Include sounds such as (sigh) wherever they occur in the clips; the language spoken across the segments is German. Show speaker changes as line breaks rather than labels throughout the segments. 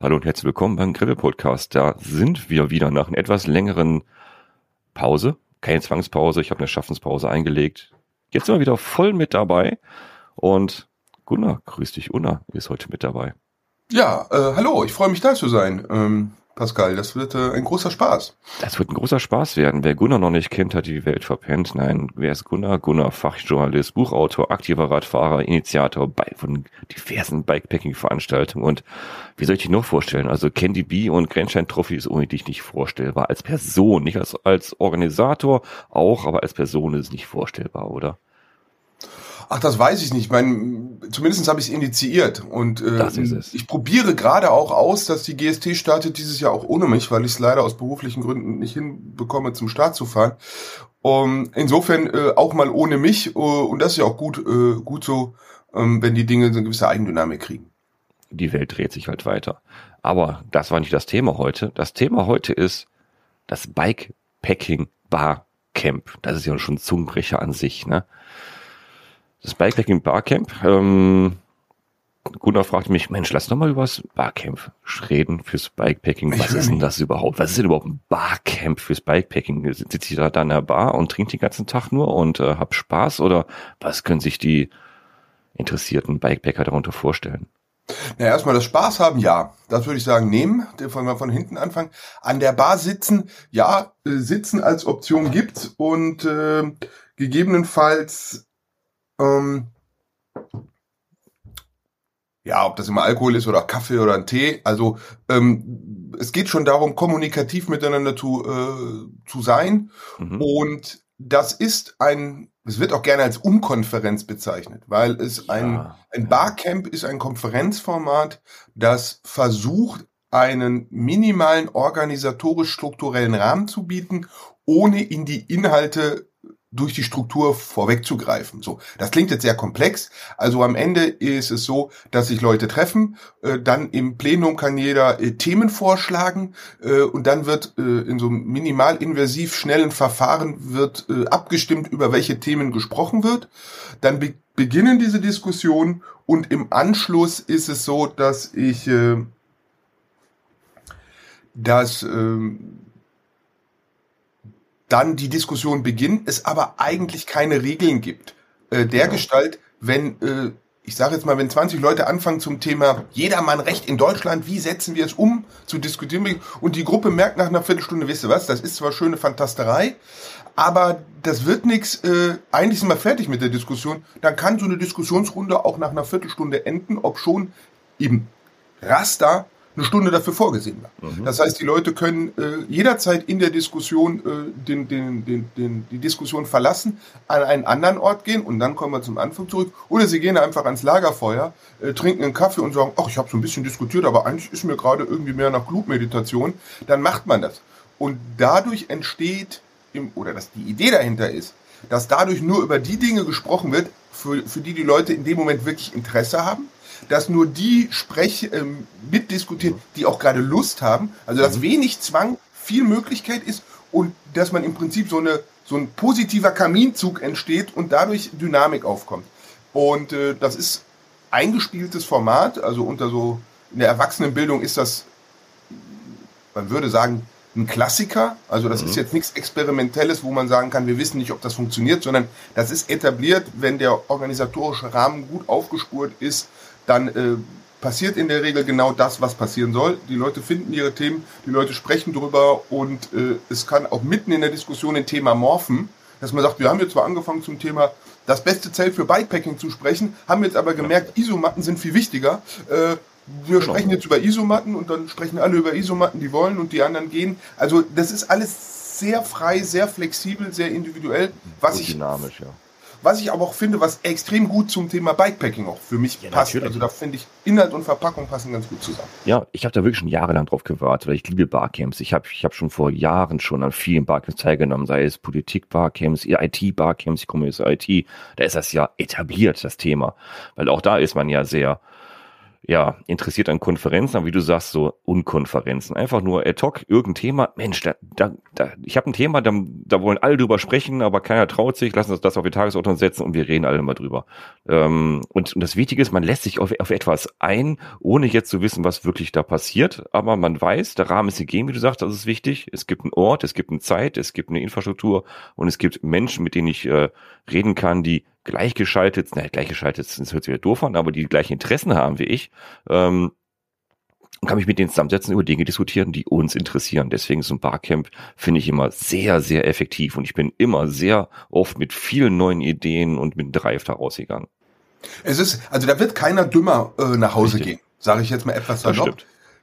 Hallo und herzlich willkommen beim Grivel Podcast. Da sind wir wieder nach einer etwas längeren Pause. Keine Zwangspause, ich habe eine Schaffenspause eingelegt. Jetzt sind wir wieder voll mit dabei. Und Gunnar, grüß dich, Unna ist heute mit dabei.
Ja, äh, hallo, ich freue mich da zu sein. Ähm, Pascal. Das wird äh, ein großer Spaß.
Das wird ein großer Spaß werden. Wer Gunnar noch nicht kennt, hat die Welt verpennt. Nein, wer ist Gunnar? Gunnar, Fachjournalist, Buchautor, aktiver Radfahrer, Initiator bei, von diversen Bikepacking-Veranstaltungen. Und wie soll ich dich noch vorstellen? Also Candy B und Grandstein Trophy ist ohne dich nicht vorstellbar. Als Person, nicht als, als Organisator auch, aber als Person ist es nicht vorstellbar, oder?
Ach, das weiß ich nicht. Mein, zumindest habe ich es initiiert. Und äh, ich probiere gerade auch aus, dass die GST startet dieses Jahr auch ohne mich, weil ich es leider aus beruflichen Gründen nicht hinbekomme, zum Start zu fahren. Um, insofern äh, auch mal ohne mich. Uh, und das ist ja auch gut, äh, gut so, ähm, wenn die Dinge so eine gewisse Eigendynamik kriegen.
Die Welt dreht sich halt weiter. Aber das war nicht das Thema heute. Das Thema heute ist das Bikepacking Bar Camp. Das ist ja schon ein Zungenbrecher an sich, ne? Das Bikepacking Barcamp. Ähm, Gunnar fragte mich, Mensch, lass doch mal über das Barcamp reden fürs Bikepacking. Was ist denn das überhaupt? Was ist denn überhaupt ein Barcamp fürs Bikepacking? Sitze ich da, in der Bar und trinke den ganzen Tag nur und äh, hab Spaß? Oder was können sich die interessierten Bikepacker darunter vorstellen?
Na, erstmal das Spaß haben, ja. Das würde ich sagen, nehmen, wenn wir von hinten anfangen. An der Bar sitzen, ja, äh, sitzen als Option gibt's und äh, gegebenenfalls ähm, ja, ob das immer Alkohol ist oder Kaffee oder ein Tee. Also ähm, es geht schon darum, kommunikativ miteinander zu, äh, zu sein. Mhm. Und das ist ein, es wird auch gerne als Unkonferenz bezeichnet, weil es ja, ein, ein Barcamp ist ein Konferenzformat, das versucht, einen minimalen organisatorisch-strukturellen Rahmen zu bieten, ohne in die Inhalte durch die Struktur vorwegzugreifen. So, das klingt jetzt sehr komplex. Also am Ende ist es so, dass sich Leute treffen, äh, dann im Plenum kann jeder äh, Themen vorschlagen äh, und dann wird äh, in so einem minimalinversiv schnellen Verfahren wird äh, abgestimmt, über welche Themen gesprochen wird. Dann be beginnen diese Diskussionen und im Anschluss ist es so, dass ich äh, dass ähm, dann die Diskussion beginnt, es aber eigentlich keine Regeln gibt. Äh, der ja. Gestalt, wenn, äh, ich sage jetzt mal, wenn 20 Leute anfangen zum Thema Jedermannrecht in Deutschland, wie setzen wir es um, zu diskutieren, und die Gruppe merkt nach einer Viertelstunde, wisst ihr was, das ist zwar schöne Fantasterei, aber das wird nichts, äh, eigentlich sind wir fertig mit der Diskussion, dann kann so eine Diskussionsrunde auch nach einer Viertelstunde enden, ob schon im Raster eine Stunde dafür vorgesehen war. Mhm. Das heißt, die Leute können äh, jederzeit in der Diskussion äh, den, den, den, den, die Diskussion verlassen, an einen anderen Ort gehen und dann kommen wir zum Anfang zurück. Oder sie gehen einfach ans Lagerfeuer, äh, trinken einen Kaffee und sagen, ach, ich habe so ein bisschen diskutiert, aber eigentlich ist mir gerade irgendwie mehr nach Blutmeditation. Dann macht man das. Und dadurch entsteht, im, oder dass die Idee dahinter ist, dass dadurch nur über die Dinge gesprochen wird, für, für die die Leute in dem Moment wirklich Interesse haben dass nur die sprech, ähm, mitdiskutieren, die auch gerade Lust haben. Also dass mhm. wenig Zwang, viel Möglichkeit ist und dass man im Prinzip so eine so ein positiver Kaminzug entsteht und dadurch Dynamik aufkommt. Und äh, das ist eingespieltes Format, also unter so in der Erwachsenenbildung ist das, man würde sagen, ein Klassiker. Also das mhm. ist jetzt nichts Experimentelles, wo man sagen kann, wir wissen nicht, ob das funktioniert, sondern das ist etabliert, wenn der organisatorische Rahmen gut aufgespurt ist, dann äh, passiert in der Regel genau das, was passieren soll. Die Leute finden ihre Themen, die Leute sprechen drüber und äh, es kann auch mitten in der Diskussion ein Thema morphen, dass man sagt, wir haben jetzt zwar angefangen zum Thema das beste Zelt für Bikepacking zu sprechen, haben jetzt aber gemerkt, Isomatten sind viel wichtiger. Äh, wir genau. sprechen jetzt über Isomatten und dann sprechen alle über Isomatten, die wollen und die anderen gehen. Also das ist alles sehr frei, sehr flexibel, sehr individuell, was
so
ich
dynamisch, ja
was ich aber auch finde, was extrem gut zum Thema Bikepacking auch für mich ja, passt. Natürlich. Also da finde ich Inhalt und Verpackung passen ganz gut zusammen.
Ja, ich habe da wirklich schon jahrelang drauf gewartet, weil ich liebe Barcamps. Ich habe ich hab schon vor Jahren schon an vielen Barcamps teilgenommen, sei es Politik-Barcamps, IT-Barcamps, ich komme aus IT. Da ist das ja etabliert, das Thema. Weil auch da ist man ja sehr ja, interessiert an Konferenzen, aber wie du sagst, so Unkonferenzen. Einfach nur ad hoc, irgendein Thema, Mensch, da, da, da, ich habe ein Thema, da, da wollen alle drüber sprechen, aber keiner traut sich, lassen uns das auf die Tagesordnung setzen und wir reden alle mal drüber. Ähm, und, und das Wichtige ist, man lässt sich auf, auf etwas ein, ohne jetzt zu wissen, was wirklich da passiert, aber man weiß, der Rahmen ist gegeben, wie du sagst, das ist wichtig. Es gibt einen Ort, es gibt eine Zeit, es gibt eine Infrastruktur und es gibt Menschen, mit denen ich äh, reden kann, die gleichgeschaltet, naja, gleichgeschaltet, das hört sich wieder doof an, aber die gleichen Interessen haben wie ich, ähm, kann mich mit denen zusammensetzen, über Dinge diskutieren, die uns interessieren. Deswegen ist ein Barcamp, finde ich immer sehr, sehr effektiv und ich bin immer sehr oft mit vielen neuen Ideen und mit Drive da rausgegangen.
Es ist, also da wird keiner dümmer äh, nach Hause Richtig. gehen, sage ich jetzt mal etwas salopp.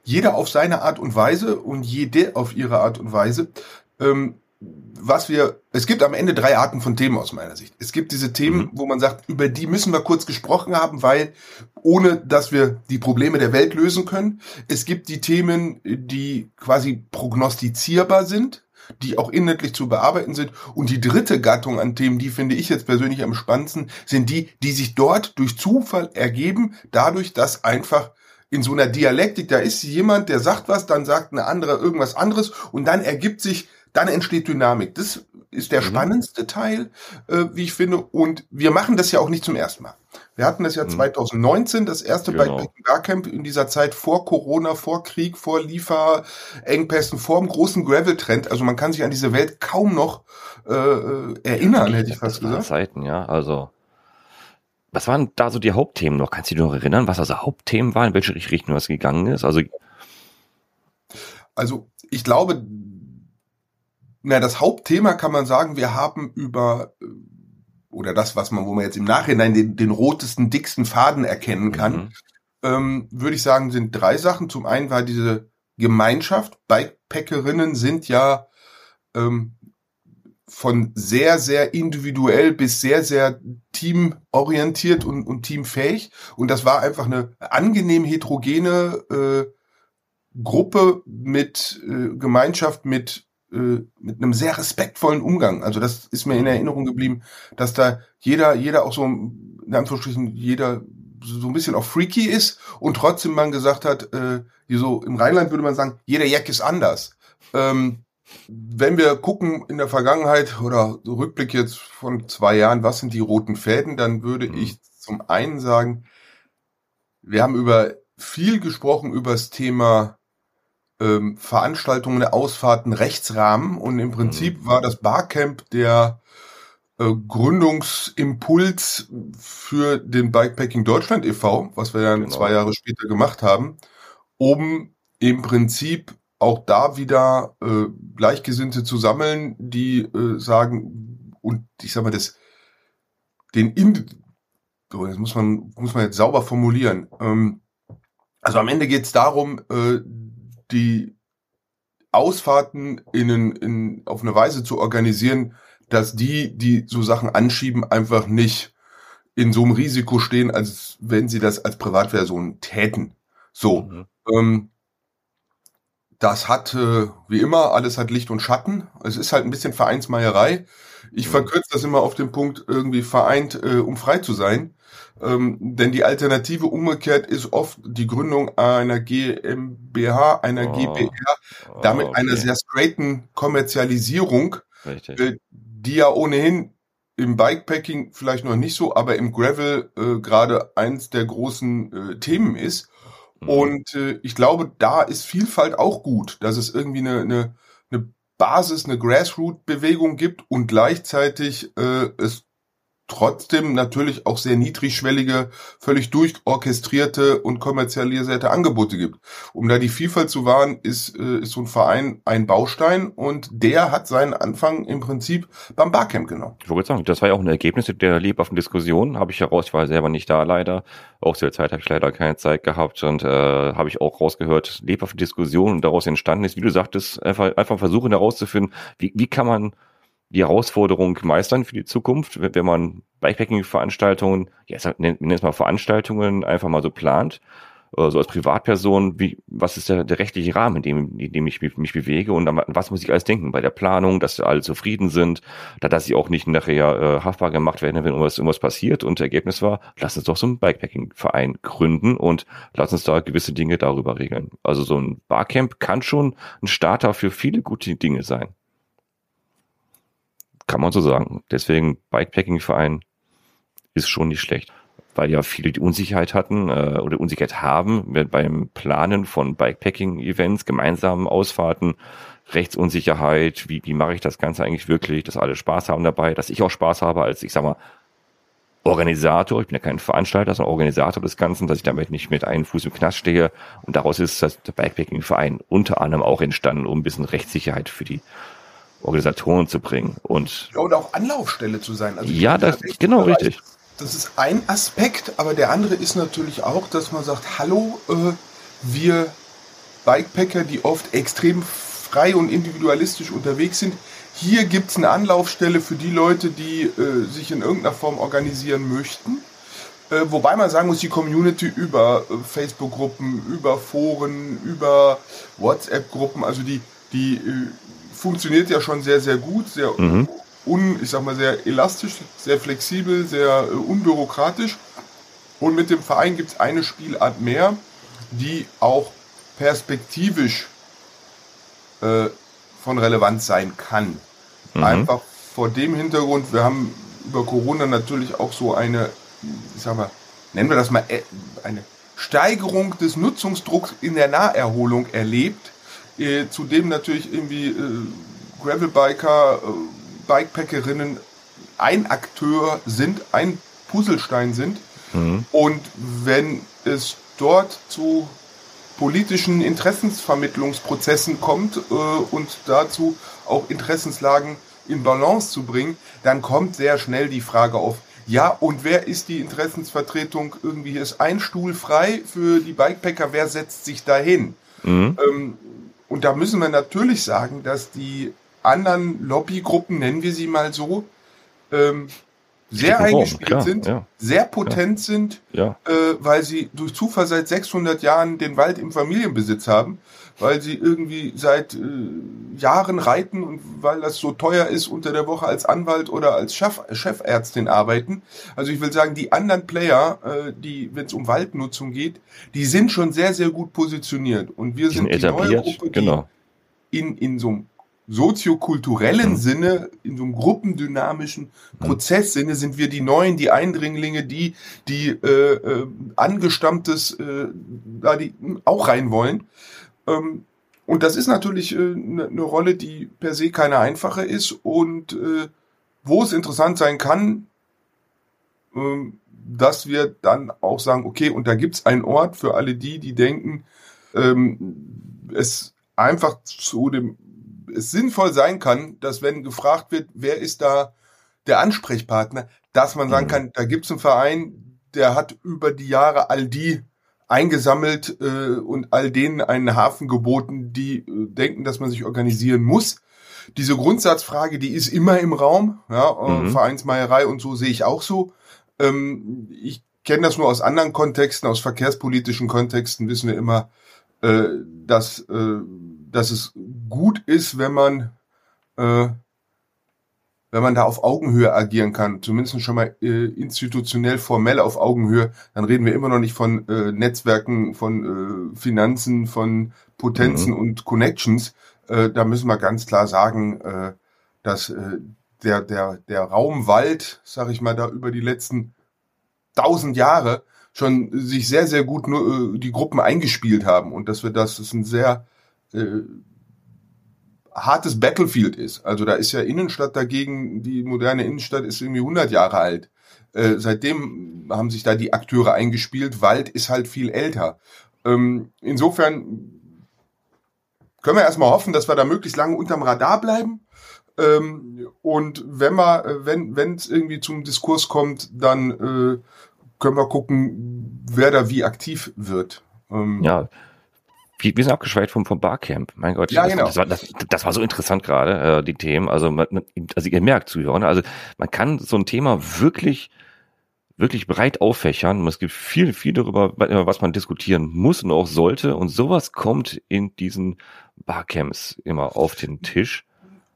Jeder auf seine Art und Weise und jede auf ihre Art und Weise. Ähm, was wir, es gibt am Ende drei Arten von Themen aus meiner Sicht. Es gibt diese Themen, mhm. wo man sagt, über die müssen wir kurz gesprochen haben, weil ohne dass wir die Probleme der Welt lösen können. Es gibt die Themen, die quasi prognostizierbar sind, die auch inhaltlich zu bearbeiten sind. Und die dritte Gattung an Themen, die finde ich jetzt persönlich am spannendsten, sind die, die sich dort durch Zufall ergeben, dadurch, dass einfach in so einer Dialektik, da ist jemand, der sagt was, dann sagt eine andere irgendwas anderes und dann ergibt sich dann entsteht Dynamik. Das ist der mhm. spannendste Teil, äh, wie ich finde. Und wir machen das ja auch nicht zum ersten Mal. Wir hatten das ja mhm. 2019, das erste genau. Bike Barcamp in dieser Zeit vor Corona, vor Krieg, vor Lieferengpässen, vor dem großen Gravel-Trend. Also man kann sich an diese Welt kaum noch äh, erinnern, hätte ich fast gesagt.
Zeiten, ja. Also was waren da so die Hauptthemen noch? Kannst du dich noch erinnern, was also Hauptthemen waren, in welche Richtung das gegangen ist? Also
also ich glaube, na, das Hauptthema kann man sagen, wir haben über äh, oder das, was man, wo man jetzt im Nachhinein den, den rotesten, dicksten Faden erkennen kann, mhm. ähm, würde ich sagen, sind drei Sachen. Zum einen war diese Gemeinschaft. Bikepackerinnen sind ja ähm, von sehr, sehr individuell bis sehr, sehr teamorientiert und, und teamfähig. Und das war einfach eine angenehm heterogene äh, Gruppe mit äh, Gemeinschaft, mit äh, mit einem sehr respektvollen Umgang. Also das ist mir in mhm. Erinnerung geblieben, dass da jeder, jeder auch so, in Anführungsstrichen, jeder so ein bisschen auch freaky ist und trotzdem man gesagt hat, äh, so im Rheinland würde man sagen, jeder Jack ist anders. Ähm, wenn wir gucken in der Vergangenheit oder Rückblick jetzt von zwei Jahren, was sind die roten Fäden, dann würde mhm. ich zum einen sagen, wir haben über viel gesprochen über das Thema ähm, Veranstaltungen, Ausfahrten, Rechtsrahmen und im Prinzip mhm. war das Barcamp der äh, Gründungsimpuls für den Bikepacking Deutschland e.V., was wir dann genau. zwei Jahre später gemacht haben, um im Prinzip auch da wieder äh, Gleichgesinnte zu sammeln, die äh, sagen, und ich sag mal, das, den in, das muss man, muss man jetzt sauber formulieren. Ähm, also am Ende geht es darum, äh, die Ausfahrten in, in, auf eine Weise zu organisieren, dass die, die so Sachen anschieben, einfach nicht in so einem Risiko stehen, als wenn sie das als Privatversion täten. So. Mhm. Ähm, das hat, äh, wie immer, alles hat Licht und Schatten. Es ist halt ein bisschen Vereinsmeierei. Ich mhm. verkürze das immer auf den Punkt, irgendwie vereint, äh, um frei zu sein. Ähm, denn die Alternative umgekehrt ist oft die Gründung einer GmbH, einer oh. GbR, damit oh, okay. einer sehr straighten Kommerzialisierung, äh, die ja ohnehin im Bikepacking vielleicht noch nicht so, aber im Gravel äh, gerade eins der großen äh, Themen ist. Mhm. Und äh, ich glaube, da ist Vielfalt auch gut, dass es irgendwie eine, eine, eine Basis, eine Grassroot-Bewegung gibt und gleichzeitig äh, es trotzdem natürlich auch sehr niedrigschwellige, völlig durchorchestrierte und kommerzialisierte Angebote gibt. Um da die Vielfalt zu wahren, ist, äh, ist so ein Verein ein Baustein und der hat seinen Anfang im Prinzip beim Barcamp genommen.
Ich wollte sagen, das war ja auch ein Ergebnis der lebhaften Diskussion, habe ich heraus, ich war selber nicht da leider, auch zu der Zeit habe ich leider keine Zeit gehabt und äh, habe ich auch rausgehört, lebhafte Diskussion und daraus entstanden ist, wie du sagtest, einfach, einfach versuchen herauszufinden, wie, wie kann man die Herausforderung meistern für die Zukunft, wenn man Bikepacking-Veranstaltungen, ja, nennen es mal Veranstaltungen, einfach mal so plant. äh, so als Privatperson, wie, was ist der, der rechtliche Rahmen, in dem, in dem ich mich, bewege und an was muss ich alles denken bei der Planung, dass alle zufrieden sind, da dass sie auch nicht nachher äh, haftbar gemacht werden, wenn irgendwas, irgendwas passiert und Ergebnis war, lass uns doch so einen Bikepacking-Verein gründen und lass uns da gewisse Dinge darüber regeln. Also so ein Barcamp kann schon ein Starter für viele gute Dinge sein. Kann man so sagen. Deswegen Bikepacking-Verein ist schon nicht schlecht weil ja viele die Unsicherheit hatten äh, oder Unsicherheit haben beim Planen von Bikepacking-Events, gemeinsamen Ausfahrten, Rechtsunsicherheit, wie, wie mache ich das Ganze eigentlich wirklich, dass alle Spaß haben dabei, dass ich auch Spaß habe als, ich sag mal, Organisator, ich bin ja kein Veranstalter, sondern Organisator des Ganzen, dass ich damit nicht mit einem Fuß im Knast stehe. Und daraus ist das, der Bikepacking-Verein unter anderem auch entstanden, um ein bisschen Rechtssicherheit für die Organisatoren zu bringen. Und,
ja, und auch Anlaufstelle zu sein.
Also ja, das, genau, Bereich. richtig
das ist ein Aspekt, aber der andere ist natürlich auch, dass man sagt, hallo, äh, wir Bikepacker, die oft extrem frei und individualistisch unterwegs sind, hier gibt es eine Anlaufstelle für die Leute, die äh, sich in irgendeiner Form organisieren möchten. Äh, wobei man sagen muss, die Community über äh, Facebook-Gruppen, über Foren, über WhatsApp-Gruppen, also die, die äh, funktioniert ja schon sehr, sehr gut, sehr mhm un, ich sag mal, sehr elastisch, sehr flexibel, sehr äh, unbürokratisch. Und mit dem Verein gibt es eine Spielart mehr, die auch perspektivisch äh, von Relevanz sein kann. Mhm. Einfach vor dem Hintergrund, wir haben über Corona natürlich auch so eine, ich sag mal, nennen wir das mal, äh, eine Steigerung des Nutzungsdrucks in der Naherholung erlebt, äh, zudem natürlich irgendwie äh, Gravelbiker, äh, Bikepackerinnen ein Akteur sind, ein Puzzlestein sind. Mhm. Und wenn es dort zu politischen Interessensvermittlungsprozessen kommt äh, und dazu auch Interessenslagen in Balance zu bringen, dann kommt sehr schnell die Frage auf, ja, und wer ist die Interessensvertretung? Irgendwie ist ein Stuhl frei für die Bikepacker, wer setzt sich dahin? Mhm. Ähm, und da müssen wir natürlich sagen, dass die anderen Lobbygruppen, nennen wir sie mal so, ähm, sehr eingespielt klar, sind, ja. sehr potent ja. sind, ja. Äh, weil sie durch Zufall seit 600 Jahren den Wald im Familienbesitz haben, weil sie irgendwie seit äh, Jahren reiten und weil das so teuer ist, unter der Woche als Anwalt oder als Chef, Chefärztin arbeiten. Also ich will sagen, die anderen Player, äh, die, wenn es um Waldnutzung geht, die sind schon sehr, sehr gut positioniert. Und wir sind, sind die neue Gruppe, die genau. in, in so einem soziokulturellen mhm. Sinne, in so einem gruppendynamischen mhm. Prozesssinne sind wir die Neuen, die Eindringlinge, die, die äh, äh, angestammtes äh, da die auch rein wollen. Ähm, und das ist natürlich eine äh, ne, Rolle, die per se keine einfache ist und äh, wo es interessant sein kann, äh, dass wir dann auch sagen, okay, und da gibt's einen Ort für alle die, die denken, ähm, es einfach zu dem es sinnvoll sein kann, dass wenn gefragt wird, wer ist da der Ansprechpartner, dass man sagen mhm. kann, da gibt es einen Verein, der hat über die Jahre all die eingesammelt äh, und all denen einen Hafen geboten, die äh, denken, dass man sich organisieren muss. Diese Grundsatzfrage, die ist immer im Raum. Ja, äh, mhm. Vereinsmeierei und so sehe ich auch so. Ähm, ich kenne das nur aus anderen Kontexten, aus verkehrspolitischen Kontexten wissen wir immer, äh, dass äh, dass es gut ist, wenn man, äh, wenn man da auf Augenhöhe agieren kann, zumindest schon mal äh, institutionell formell auf Augenhöhe, dann reden wir immer noch nicht von äh, Netzwerken, von äh, Finanzen, von Potenzen mhm. und Connections. Äh, da müssen wir ganz klar sagen, äh, dass äh, der, der, der Raumwald, sag ich mal, da über die letzten tausend Jahre schon sich sehr, sehr gut nur, äh, die Gruppen eingespielt haben und dass wir das, das ist ein sehr äh, hartes Battlefield ist. Also da ist ja Innenstadt dagegen, die moderne Innenstadt ist irgendwie 100 Jahre alt. Äh, seitdem haben sich da die Akteure eingespielt. Wald ist halt viel älter. Ähm, insofern können wir erstmal hoffen, dass wir da möglichst lange unterm Radar bleiben. Ähm, und wenn wir, wenn wenn es irgendwie zum Diskurs kommt, dann äh, können wir gucken, wer da wie aktiv wird.
Ähm, ja, wir, wir sind abgeschweift vom, vom Barcamp. Mein Gott,
ja,
das,
genau.
das, war, das, das war so interessant gerade, äh, die Themen. Also, man, also ihr merkt, Zuhörer, ne? also man kann so ein Thema wirklich wirklich breit auffächern. Es gibt viel, viel darüber, was man diskutieren muss und auch sollte. Und sowas kommt in diesen Barcamps immer auf den Tisch.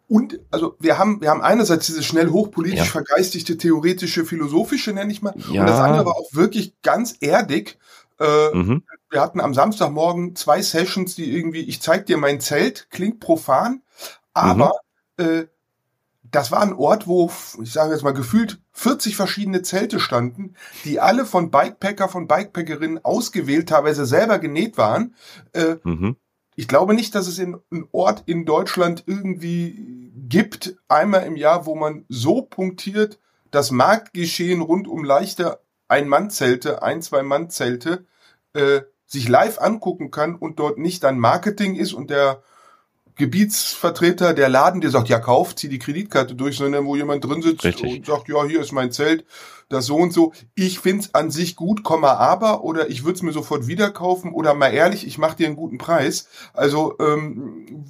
Und also wir haben, wir haben einerseits diese schnell hochpolitisch ja. vergeistigte, theoretische, philosophische, nenne ich mal. Ja. Und das andere war auch wirklich ganz erdig. Äh, mhm. Wir hatten am Samstagmorgen zwei Sessions, die irgendwie, ich zeig dir mein Zelt, klingt profan, aber mhm. äh, das war ein Ort, wo, ich sage jetzt mal, gefühlt 40 verschiedene Zelte standen, die alle von Bikepacker, von Bikepackerinnen ausgewählt, teilweise selber genäht waren. Äh, mhm. Ich glaube nicht, dass es in, einen Ort in Deutschland irgendwie gibt, einmal im Jahr, wo man so punktiert das Marktgeschehen rund um leichte Ein-Mann-Zelte, ein-, zwei-Mann-Zelte, äh, sich live angucken kann und dort nicht dann Marketing ist und der Gebietsvertreter der Laden, der sagt, ja, kauf, zieh die Kreditkarte durch, sondern wo jemand drin sitzt Richtig. und sagt, ja, hier ist mein Zelt, das so und so. Ich find's an sich gut, Komma, aber, oder ich würde es mir sofort wieder kaufen, oder mal ehrlich, ich mache dir einen guten Preis. Also, ähm,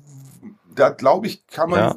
da glaube ich, kann man ja.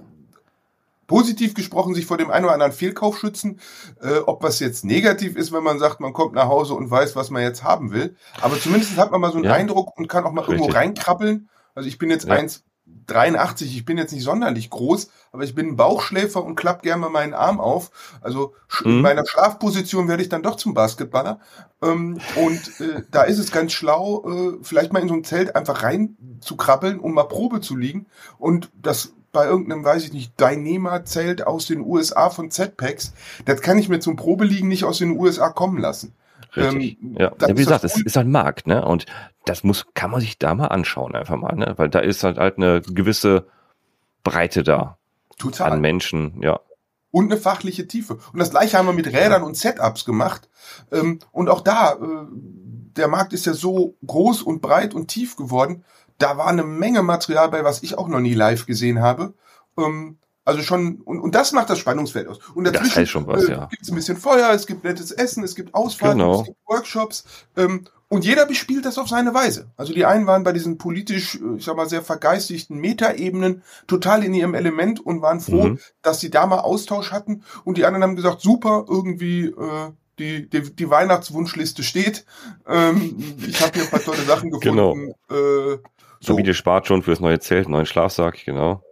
Positiv gesprochen sich vor dem einen oder anderen Fehlkauf schützen. Äh, ob was jetzt negativ ist, wenn man sagt, man kommt nach Hause und weiß, was man jetzt haben will. Aber zumindest hat man mal so einen ja. Eindruck und kann auch mal Richtig. irgendwo reinkrabbeln. Also ich bin jetzt ja. eins 83, ich bin jetzt nicht sonderlich groß, aber ich bin ein Bauchschläfer und klapp gerne meinen Arm auf. Also mhm. in meiner Schlafposition werde ich dann doch zum Basketballer. Ähm, und äh, da ist es ganz schlau, äh, vielleicht mal in so ein Zelt einfach rein zu krabbeln, um mal Probe zu liegen. Und das bei irgendeinem, weiß ich nicht, Dynema-Zelt aus den USA von Z-Packs, das kann ich mir zum Probeliegen nicht aus den USA kommen lassen.
Richtig. Ähm, ja. ja. wie gesagt, es ist ein Markt, ne? Und das muss, kann man sich da mal anschauen, einfach mal, ne? Weil da ist halt, halt eine gewisse Breite da. Total. An Menschen, ja.
Und eine fachliche Tiefe. Und das gleiche haben wir mit Rädern ja. und Setups gemacht. Ähm, und auch da, äh, der Markt ist ja so groß und breit und tief geworden. Da war eine Menge Material bei, was ich auch noch nie live gesehen habe. Ähm, also schon, und, und das macht das Spannungsfeld aus. Und dazwischen das heißt schon was, äh, ja. gibt es ein bisschen Feuer, es gibt nettes Essen, es gibt Ausfahrten, genau. es gibt Workshops. Ähm, und jeder bespielt das auf seine Weise. Also die einen waren bei diesen politisch, äh, ich sag mal, sehr vergeistigten Metaebenen total in ihrem Element und waren froh, mhm. dass sie da mal Austausch hatten. Und die anderen haben gesagt, super, irgendwie, äh, die, die, die Weihnachtswunschliste steht. Ähm, ich habe hier ein paar tolle Sachen (laughs) gefunden.
Genau. Äh, so. Familie spart schon fürs neue Zelt, neuen Schlafsack, genau.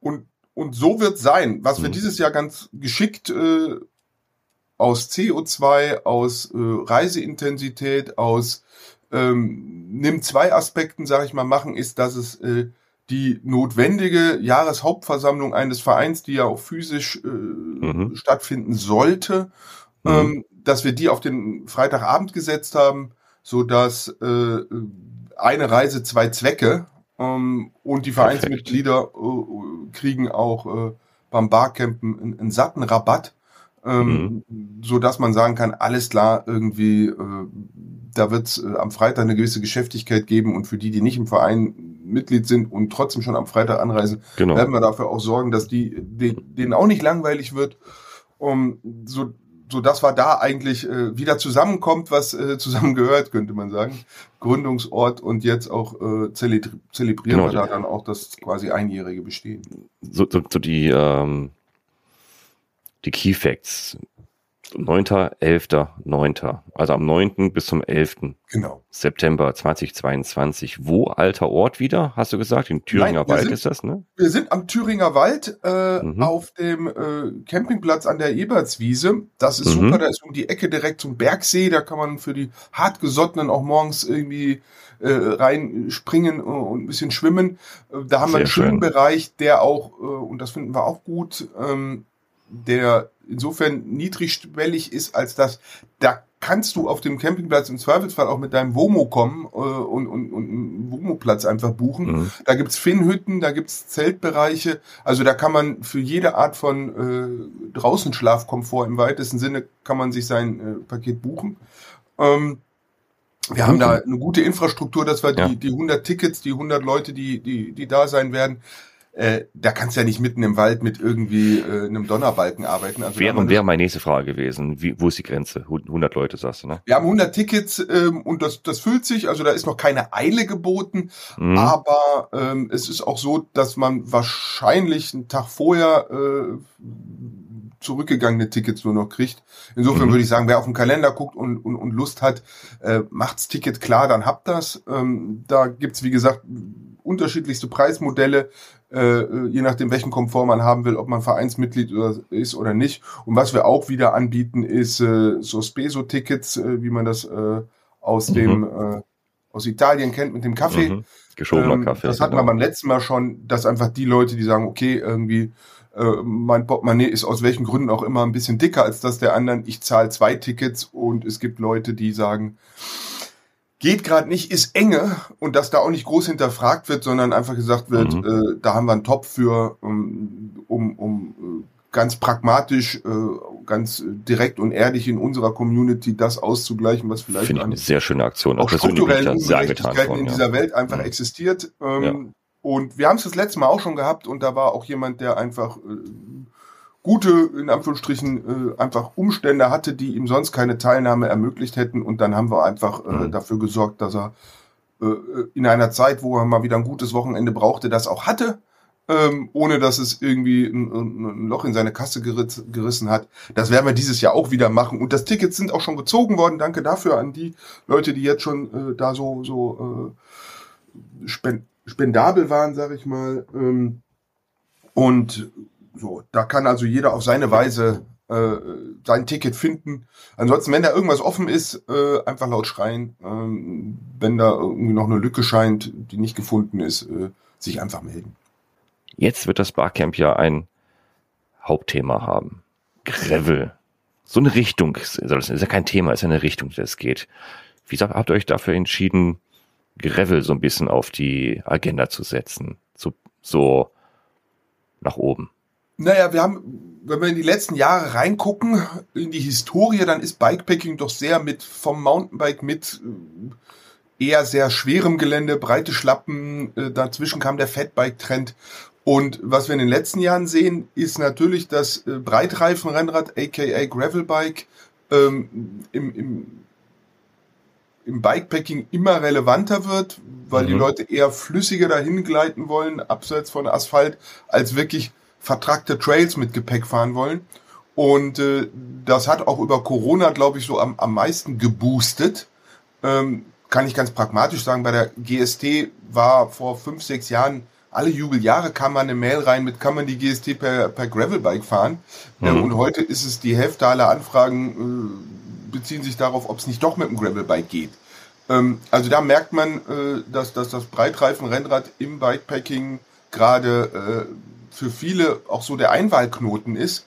Und und so wird sein, was wir mhm. dieses Jahr ganz geschickt äh, aus CO2, aus äh, Reiseintensität, aus ähm, nimm zwei Aspekten, sage ich mal, machen, ist, dass es äh, die notwendige Jahreshauptversammlung eines Vereins, die ja auch physisch äh, mhm. stattfinden sollte, mhm. ähm, dass wir die auf den Freitagabend gesetzt haben, so dass äh, eine Reise zwei Zwecke ähm, und die Vereinsmitglieder äh, kriegen auch äh, beim Barcampen einen, einen satten Rabatt, ähm, mhm. so dass man sagen kann, alles klar, irgendwie, äh, da wird es äh, am Freitag eine gewisse Geschäftigkeit geben und für die, die nicht im Verein Mitglied sind und trotzdem schon am Freitag anreisen, genau. werden wir dafür auch sorgen, dass die, die denen auch nicht langweilig wird. Um, so so dass wir da eigentlich äh, wieder zusammenkommt, was äh, zusammengehört, könnte man sagen. Gründungsort und jetzt auch äh, zelebri zelebrieren genau, wir da dann auch das quasi einjährige Bestehen.
So, so, so die, ähm, die Key Facts. 9.11.9. Also am 9. bis zum 11.
Genau.
September 2022. Wo alter Ort wieder? Hast du gesagt? Im Thüringer Nein, Wald
sind,
ist das, ne?
Wir sind am Thüringer Wald äh, mhm. auf dem äh, Campingplatz an der Ebertswiese. Das ist mhm. super. Da ist um die Ecke direkt zum Bergsee. Da kann man für die hartgesottenen auch morgens irgendwie äh, reinspringen und ein bisschen schwimmen. Äh, da haben Sehr wir einen schönen schön. Bereich, der auch, äh, und das finden wir auch gut, ähm, der insofern niedrigschwellig ist, als dass da kannst du auf dem Campingplatz im Zweifelsfall auch mit deinem Womo kommen äh, und, und, und einen Womo-Platz einfach buchen. Mhm. Da gibt's Finnhütten, da gibt's Zeltbereiche. Also da kann man für jede Art von äh, Draußenschlafkomfort im weitesten Sinne kann man sich sein äh, Paket buchen. Ähm, wir haben da eine gute Infrastruktur, dass wir ja. die, die 100 Tickets, die 100 Leute, die, die, die da sein werden, äh, da kannst du ja nicht mitten im Wald mit irgendwie äh, einem Donnerbalken arbeiten.
Also wäre wäre meine nächste Frage gewesen. Wie, wo ist die Grenze? 100 Leute sagst du, ne?
Wir haben 100 Tickets ähm, und das, das füllt sich. Also da ist noch keine Eile geboten. Mhm. Aber ähm, es ist auch so, dass man wahrscheinlich einen Tag vorher äh, zurückgegangene Tickets nur noch kriegt. Insofern mhm. würde ich sagen, wer auf den Kalender guckt und, und, und Lust hat, äh, macht's Ticket klar, dann habt das. Ähm, da gibt's wie gesagt, unterschiedlichste Preismodelle, äh, je nachdem, welchen Komfort man haben will, ob man Vereinsmitglied oder, ist oder nicht. Und was wir auch wieder anbieten, ist äh, so Speso-Tickets, äh, wie man das äh, aus mhm. dem äh, aus Italien kennt mit dem Kaffee. Mhm.
Geschobener ähm, Kaffee.
Das hatten genau. wir beim letzten Mal schon, dass einfach die Leute, die sagen, okay, irgendwie äh, mein Portemonnaie ist aus welchen Gründen auch immer ein bisschen dicker als das der anderen. Ich zahle zwei Tickets und es gibt Leute, die sagen, geht gerade nicht, ist enge und dass da auch nicht groß hinterfragt wird, sondern einfach gesagt wird, mhm. äh, da haben wir einen Topf für, um, um, um äh, ganz pragmatisch, äh, ganz direkt und ehrlich in unserer Community das auszugleichen, was vielleicht
Finde ich eine sehr schöne Aktion,
auch, auch Ungerechtigkeiten in dieser Welt einfach mhm. existiert. Ähm, ja. Und wir haben es das letzte Mal auch schon gehabt und da war auch jemand, der einfach äh, gute, in Anführungsstrichen, äh, einfach Umstände hatte, die ihm sonst keine Teilnahme ermöglicht hätten. Und dann haben wir einfach äh, mhm. dafür gesorgt, dass er äh, in einer Zeit, wo er mal wieder ein gutes Wochenende brauchte, das auch hatte. Ähm, ohne dass es irgendwie ein, ein, Loch in seine Kasse geriss, gerissen hat. Das werden wir dieses Jahr auch wieder machen. Und das Tickets sind auch schon gezogen worden. Danke dafür an die Leute, die jetzt schon äh, da so, so äh, spend spendabel waren, sag ich mal. Ähm, und so, da kann also jeder auf seine Weise äh, sein Ticket finden. Ansonsten, wenn da irgendwas offen ist, äh, einfach laut schreien. Ähm, wenn da irgendwie noch eine Lücke scheint, die nicht gefunden ist, äh, sich einfach melden.
Jetzt wird das Barcamp ja ein Hauptthema haben. Gravel. So eine Richtung. Das ist ja kein Thema, ist ja eine Richtung, die es geht. Wie habt ihr euch dafür entschieden, Gravel so ein bisschen auf die Agenda zu setzen? So, so nach oben.
Naja, wir haben, wenn wir in die letzten Jahre reingucken, in die Historie, dann ist Bikepacking doch sehr mit vom Mountainbike mit äh, eher sehr schwerem Gelände, breite Schlappen, äh, dazwischen kam der Fatbike-Trend. Und was wir in den letzten Jahren sehen, ist natürlich, dass äh, Breitreifenrennrad, aka Gravelbike, ähm, im, im, im Bikepacking immer relevanter wird, weil mhm. die Leute eher flüssiger dahin gleiten wollen, abseits von Asphalt, als wirklich vertragte Trails mit Gepäck fahren wollen. Und äh, das hat auch über Corona, glaube ich, so am, am meisten geboostet. Ähm, kann ich ganz pragmatisch sagen, bei der GST war vor fünf, sechs Jahren, alle Jubeljahre kam man eine Mail rein mit, kann man die GST per, per Gravelbike fahren? Mhm. Und heute ist es die Hälfte aller Anfragen äh, beziehen sich darauf, ob es nicht doch mit dem Gravelbike geht. Ähm, also da merkt man, äh, dass, dass das Breitreifen-Rennrad im Bikepacking gerade äh, für viele auch so der Einwahlknoten ist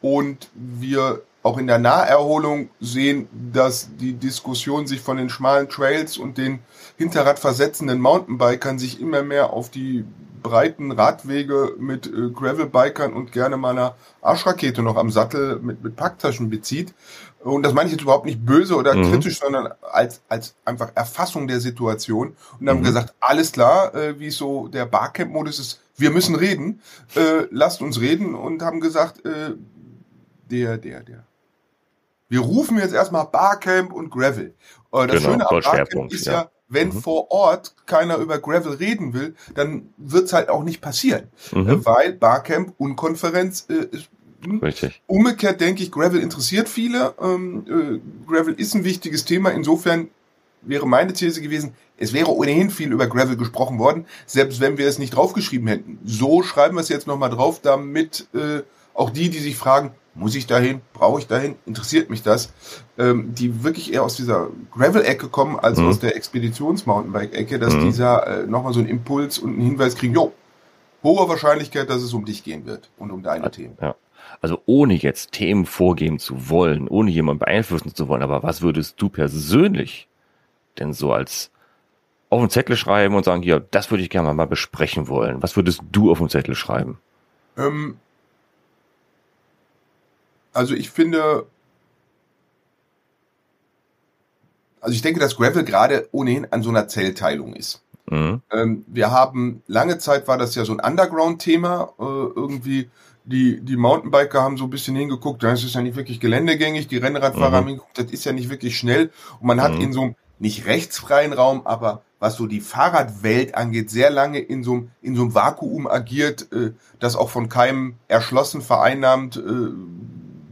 und wir auch in der Naherholung sehen, dass die Diskussion sich von den schmalen Trails und den hinterradversetzenden Mountainbikern sich immer mehr auf die breiten Radwege mit äh, Gravelbikern und gerne mal einer Arschrakete noch am Sattel mit, mit Packtaschen bezieht. Und das meine ich jetzt überhaupt nicht böse oder mhm. kritisch, sondern als, als einfach Erfassung der Situation. Und haben mhm. gesagt, alles klar, äh, wie so der Barcamp-Modus ist, wir müssen reden, äh, lasst uns reden und haben gesagt, äh, der, der, der. Wir rufen jetzt erstmal Barcamp und Gravel. Äh, das genau, Schöne am Barcamp ist ja, ja wenn mhm. vor Ort keiner über Gravel reden will, dann wird's halt auch nicht passieren. Mhm. Äh, weil Barcamp und Konferenz äh, ist hm? Richtig. Umgekehrt denke ich, Gravel interessiert viele. Ähm, äh, Gravel ist ein wichtiges Thema. Insofern wäre meine These gewesen, es wäre ohnehin viel über Gravel gesprochen worden, selbst wenn wir es nicht draufgeschrieben hätten. So schreiben wir es jetzt nochmal drauf, damit äh, auch die, die sich fragen, muss ich dahin, brauche ich dahin, interessiert mich das, ähm, die wirklich eher aus dieser Gravel-Ecke kommen, als mhm. aus der Expeditions-Mountainbike-Ecke, dass mhm. dieser äh, nochmal so einen Impuls und einen Hinweis kriegen, jo, hohe Wahrscheinlichkeit, dass es um dich gehen wird und um deine
ja,
Themen.
Ja. Also ohne jetzt Themen vorgeben zu wollen, ohne jemanden beeinflussen zu wollen, aber was würdest du persönlich denn so als auf den Zettel schreiben und sagen, hier, das würde ich gerne mal besprechen wollen. Was würdest du auf den Zettel schreiben? Ähm,
also ich finde, also ich denke, dass Gravel gerade ohnehin an so einer Zellteilung ist. Mhm. Ähm, wir haben, lange Zeit war das ja so ein Underground-Thema, äh, irgendwie die, die Mountainbiker haben so ein bisschen hingeguckt, das ist ja nicht wirklich geländegängig, die Rennradfahrer mhm. haben hingeguckt, das ist ja nicht wirklich schnell und man hat mhm. in so einem nicht rechtsfreien Raum, aber was so die Fahrradwelt angeht, sehr lange in so einem, in so einem Vakuum agiert, äh, das auch von keinem erschlossen, vereinnahmt, äh,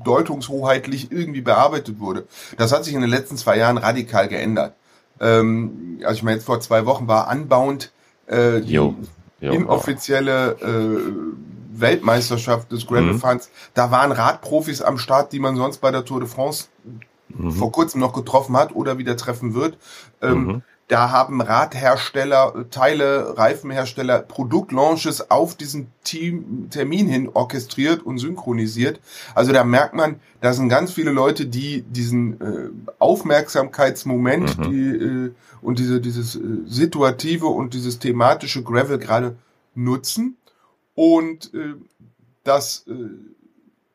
deutungshoheitlich irgendwie bearbeitet wurde. Das hat sich in den letzten zwei Jahren radikal geändert. Ähm, also ich meine, jetzt vor zwei Wochen war Unbound äh, die jo. Jo, inoffizielle äh, Weltmeisterschaft des Gravel mhm. Da waren Radprofis am Start, die man sonst bei der Tour de France mhm. vor kurzem noch getroffen hat oder wieder treffen wird. Ähm, mhm. Da haben Radhersteller, Teile, Reifenhersteller Produktlaunches auf diesen Team, Termin hin orchestriert und synchronisiert. Also da merkt man, da sind ganz viele Leute, die diesen äh, Aufmerksamkeitsmoment mhm. die, äh, und diese, dieses äh, situative und dieses thematische Gravel gerade nutzen. Und äh, das äh,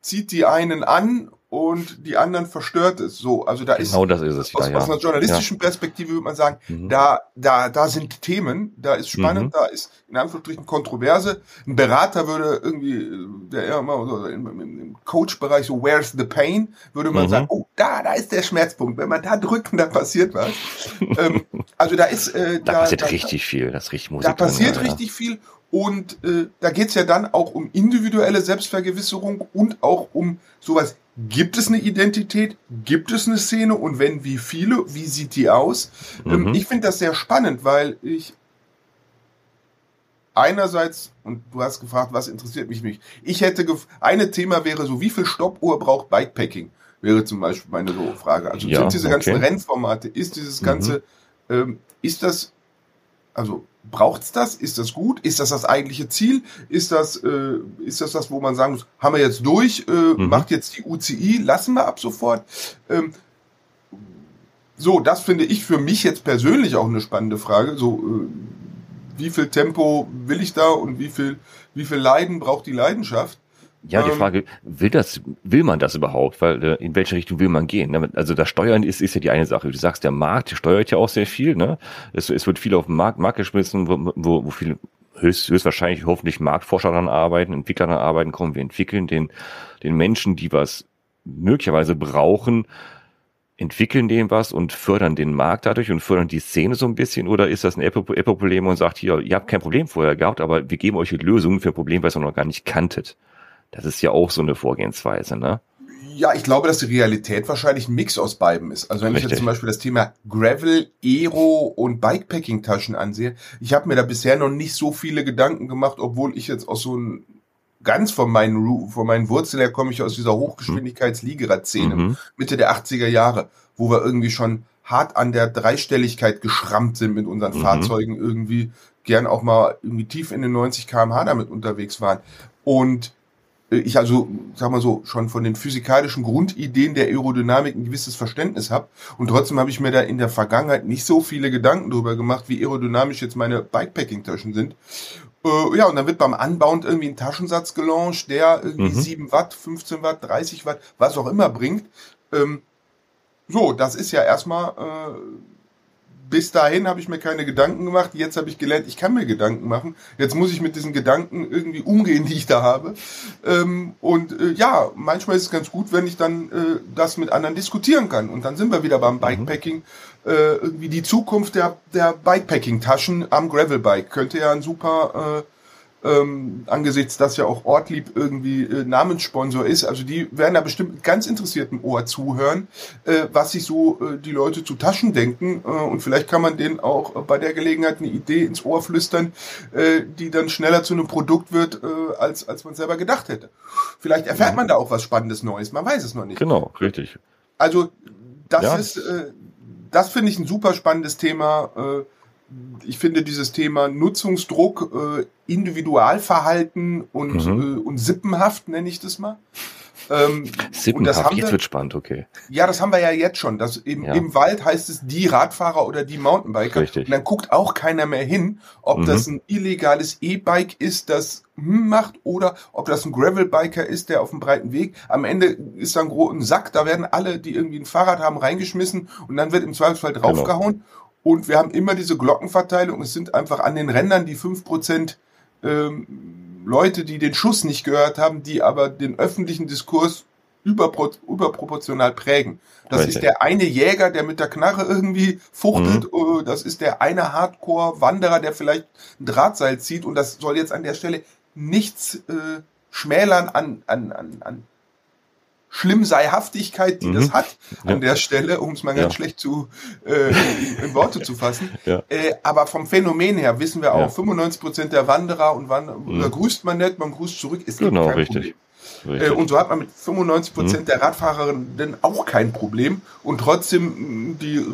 zieht die einen an und die anderen verstört es. So, also da
genau
ist,
das ist es.
Aus, ja, aus einer journalistischen ja. Perspektive würde man sagen, mhm. da, da, da sind Themen, da ist spannend, mhm. da ist in Anführungsstrichen Kontroverse. Ein Berater würde irgendwie, der immer so im, im Coach-Bereich so, where's the pain, würde man mhm. sagen, oh, da, da ist der Schmerzpunkt. Wenn man da drückt, da passiert was. (laughs) ähm, also da ist,
äh, da, da passiert da, richtig viel, das richtig Musik.
Da passiert drin, richtig viel und äh, da geht's ja dann auch um individuelle Selbstvergewisserung und auch um sowas. Gibt es eine Identität? Gibt es eine Szene? Und wenn, wie viele? Wie sieht die aus? Ähm, mhm. ich finde das sehr spannend, weil ich einerseits, und du hast gefragt, was interessiert mich nicht. Ich hätte, eine Thema wäre so, wie viel Stoppuhr braucht Bikepacking? Wäre zum Beispiel meine so Frage. Also ja, sind diese ganzen okay. Rennformate, ist dieses ganze, mhm. ähm, ist das, also Braucht's das? Ist das gut? Ist das das eigentliche Ziel? Ist das, äh, ist das das, wo man sagen muss, haben wir jetzt durch, äh, mhm. macht jetzt die UCI, lassen wir ab sofort? Ähm, so, das finde ich für mich jetzt persönlich auch eine spannende Frage. So, äh, wie viel Tempo will ich da und wie viel, wie viel Leiden braucht die Leidenschaft?
Ja, die ähm, Frage, will das, will man das überhaupt? Weil äh, in welche Richtung will man gehen? Ne? Also das Steuern ist, ist ja die eine Sache. Du sagst, der Markt steuert ja auch sehr viel, ne? Es, es wird viel auf den Markt, Markt geschmissen, wo, wo, wo viel höchst, höchstwahrscheinlich hoffentlich Marktforscher daran arbeiten, Entwickler daran arbeiten, kommen, wir entwickeln den, den Menschen, die was möglicherweise brauchen, entwickeln dem was und fördern den Markt dadurch und fördern die Szene so ein bisschen oder ist das ein Apple-Problem und sagt hier, ihr habt kein Problem vorher gehabt, aber wir geben euch Lösungen für ein Problem, was ihr noch gar nicht kanntet. Das ist ja auch so eine Vorgehensweise, ne?
Ja, ich glaube, dass die Realität wahrscheinlich ein Mix aus beiden ist. Also wenn Richtig. ich jetzt zum Beispiel das Thema Gravel, Aero und Bikepacking-Taschen ansehe, ich habe mir da bisher noch nicht so viele Gedanken gemacht, obwohl ich jetzt aus so ein ganz von meinen, von meinen Wurzeln her komme ich aus dieser Hochgeschwindigkeits-Liegerad-Szene, mhm. Mitte der 80er Jahre, wo wir irgendwie schon hart an der Dreistelligkeit geschrammt sind mit unseren mhm. Fahrzeugen irgendwie, gern auch mal irgendwie tief in den 90 kmh damit unterwegs waren. Und ich also, sag mal so, schon von den physikalischen Grundideen der Aerodynamik ein gewisses Verständnis habe. Und trotzdem habe ich mir da in der Vergangenheit nicht so viele Gedanken darüber gemacht, wie aerodynamisch jetzt meine Bikepacking-Taschen sind. Äh, ja, und dann wird beim Unbound irgendwie ein Taschensatz gelauncht, der irgendwie mhm. 7 Watt, 15 Watt, 30 Watt, was auch immer bringt. Ähm, so, das ist ja erstmal äh, bis dahin habe ich mir keine Gedanken gemacht. Jetzt habe ich gelernt, ich kann mir Gedanken machen. Jetzt muss ich mit diesen Gedanken irgendwie umgehen, (laughs) die ich da habe. Ähm, und äh, ja, manchmal ist es ganz gut, wenn ich dann äh, das mit anderen diskutieren kann. Und dann sind wir wieder beim mhm. Bikepacking. Äh, irgendwie die Zukunft der, der Bikepacking-Taschen am Gravelbike könnte ja ein super äh, ähm, angesichts, dass ja auch Ortlieb irgendwie äh, Namenssponsor ist. Also die werden da bestimmt mit ganz interessiertem Ohr zuhören, äh, was sich so äh, die Leute zu Taschen denken. Äh, und vielleicht kann man denen auch bei der Gelegenheit eine Idee ins Ohr flüstern, äh, die dann schneller zu einem Produkt wird, äh, als, als man selber gedacht hätte. Vielleicht erfährt man da auch was Spannendes Neues. Man weiß es noch nicht.
Genau, richtig.
Also das ja. ist, äh, das finde ich ein super spannendes Thema. Äh, ich finde dieses Thema Nutzungsdruck, äh, Individualverhalten und, mhm. äh, und Sippenhaft, nenne ich das mal.
Ähm, Sippenhaft, jetzt wir, wird spannend, okay.
Ja, das haben wir ja jetzt schon. Das im, ja. Im Wald heißt es die Radfahrer oder die Mountainbiker. Richtig. Und dann guckt auch keiner mehr hin, ob mhm. das ein illegales E-Bike ist, das hm macht, oder ob das ein Gravelbiker ist, der auf dem breiten Weg. Am Ende ist da ein, ein Sack, da werden alle, die irgendwie ein Fahrrad haben, reingeschmissen und dann wird im Zweifelsfall genau. draufgehauen. Genau. Und wir haben immer diese Glockenverteilung. Es sind einfach an den Rändern die fünf Prozent ähm, Leute, die den Schuss nicht gehört haben, die aber den öffentlichen Diskurs überpro überproportional prägen. Das Richtig. ist der eine Jäger, der mit der Knarre irgendwie fuchtelt. Mhm. Äh, das ist der eine Hardcore-Wanderer, der vielleicht ein Drahtseil zieht. Und das soll jetzt an der Stelle nichts äh, schmälern an, an, an, an Schlimmseihaftigkeit, die mhm. das hat an ja. der Stelle, um es mal ganz ja. schlecht zu äh, in, in, Worte zu fassen. (laughs) Ja. Äh, aber vom Phänomen her wissen wir auch, 95 Prozent der Wanderer und Wanderer mhm. grüßt man nicht, man grüßt zurück, ist
genau kein richtig. Problem.
Richtig. Äh, und so hat man mit 95 Prozent mhm. der Radfahrerinnen auch kein Problem und trotzdem die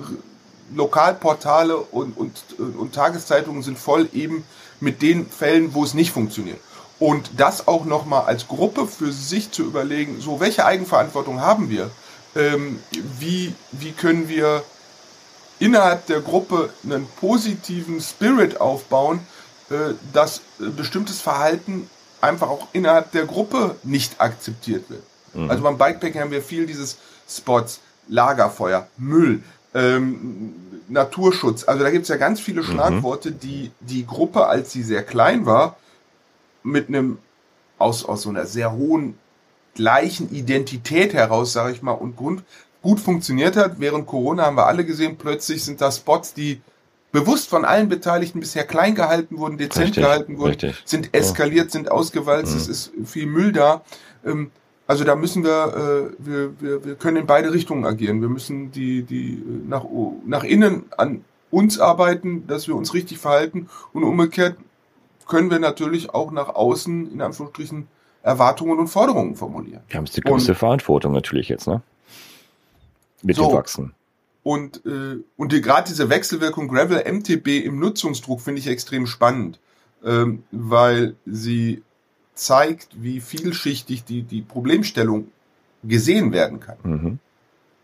Lokalportale und, und, und Tageszeitungen sind voll eben mit den Fällen, wo es nicht funktioniert. Und das auch nochmal als Gruppe für sich zu überlegen, so welche Eigenverantwortung haben wir? Ähm, wie, wie können wir innerhalb der Gruppe einen positiven Spirit aufbauen, äh, dass äh, bestimmtes Verhalten einfach auch innerhalb der Gruppe nicht akzeptiert wird. Mhm. Also beim Bikepacking haben wir viel dieses Spots, Lagerfeuer, Müll, ähm, Naturschutz. Also da gibt es ja ganz viele mhm. Schlagworte, die die Gruppe, als sie sehr klein war, mit einem aus, aus so einer sehr hohen gleichen Identität heraus, sage ich mal, und Grund gut funktioniert hat. Während Corona haben wir alle gesehen, plötzlich sind da Spots, die bewusst von allen Beteiligten bisher klein gehalten wurden, dezent richtig, gehalten wurden, richtig. sind eskaliert, sind ausgewalzt, mhm. es ist viel Müll da. Ähm, also da müssen wir, äh, wir, wir, wir können in beide Richtungen agieren. Wir müssen die, die nach, nach innen an uns arbeiten, dass wir uns richtig verhalten und umgekehrt können wir natürlich auch nach außen in Anführungsstrichen Erwartungen und Forderungen formulieren.
Wir haben es die größte und, Verantwortung natürlich jetzt, ne? Mit so, dem Wachsen.
Und, äh, und die, gerade diese Wechselwirkung Gravel MTB im Nutzungsdruck finde ich extrem spannend, ähm, weil sie zeigt, wie vielschichtig die, die Problemstellung gesehen werden kann. Mhm.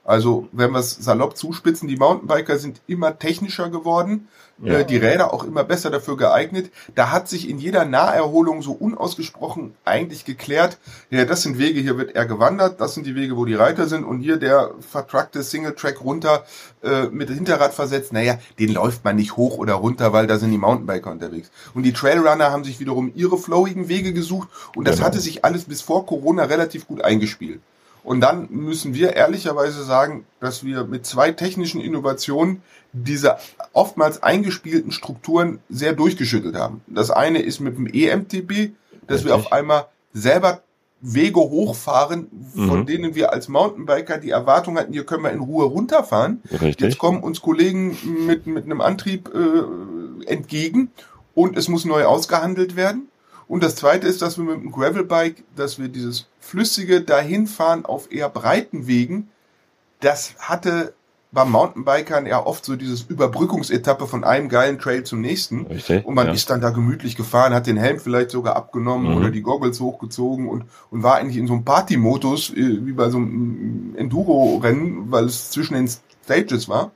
Also, wenn wir es salopp zuspitzen, die Mountainbiker sind immer technischer geworden, ja. äh, die Räder auch immer besser dafür geeignet. Da hat sich in jeder Naherholung so unausgesprochen eigentlich geklärt, ja, das sind Wege, hier wird er gewandert, das sind die Wege, wo die Reiter sind und hier der vertrackte Single-Track runter äh, mit Hinterrad versetzt, naja, den läuft man nicht hoch oder runter, weil da sind die Mountainbiker unterwegs. Und die Trailrunner haben sich wiederum ihre flowigen Wege gesucht und das genau. hatte sich alles bis vor Corona relativ gut eingespielt. Und dann müssen wir ehrlicherweise sagen, dass wir mit zwei technischen Innovationen diese oftmals eingespielten Strukturen sehr durchgeschüttelt haben. Das eine ist mit dem EMTB, dass Richtig. wir auf einmal selber Wege hochfahren, von mhm. denen wir als Mountainbiker die Erwartung hatten, hier können wir in Ruhe runterfahren. Richtig. Jetzt kommen uns Kollegen mit, mit einem Antrieb äh, entgegen und es muss neu ausgehandelt werden. Und das zweite ist, dass wir mit dem Gravelbike, dass wir dieses flüssige Dahinfahren auf eher breiten Wegen, das hatte beim Mountainbikern ja oft so dieses Überbrückungsetappe von einem geilen Trail zum nächsten. Richtig, und man ja. ist dann da gemütlich gefahren, hat den Helm vielleicht sogar abgenommen mhm. oder die Goggles hochgezogen und, und war eigentlich in so einem Party-Modus, äh, wie bei so einem Enduro-Rennen, weil es zwischen den Stages war.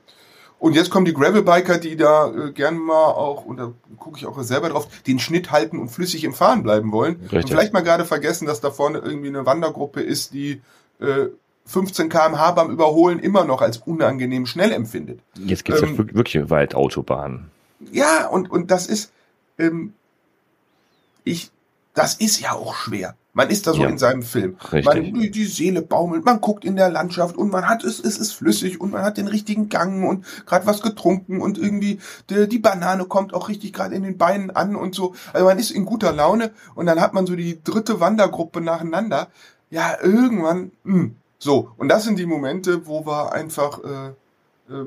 Und jetzt kommen die Gravelbiker, die da äh, gern mal auch, und da gucke ich auch selber drauf, den Schnitt halten und flüssig im Fahren bleiben wollen. Richtig. Und vielleicht mal gerade vergessen, dass da vorne irgendwie eine Wandergruppe ist, die äh, 15 km/h beim Überholen immer noch als unangenehm schnell empfindet.
Jetzt gibt's ähm, ja wirklich Waldautobahnen.
Ja, und, und das ist, ähm, ich, das ist ja auch schwer. Man ist da so ja, in seinem Film. Richtig. Man, die, die Seele baumelt, man guckt in der Landschaft und man hat es, es ist flüssig und man hat den richtigen Gang und gerade was getrunken und irgendwie die, die Banane kommt auch richtig gerade in den Beinen an und so. Also man ist in guter Laune und dann hat man so die dritte Wandergruppe nacheinander. Ja, irgendwann, mh. Hm, so. Und das sind die Momente, wo wir einfach äh, äh,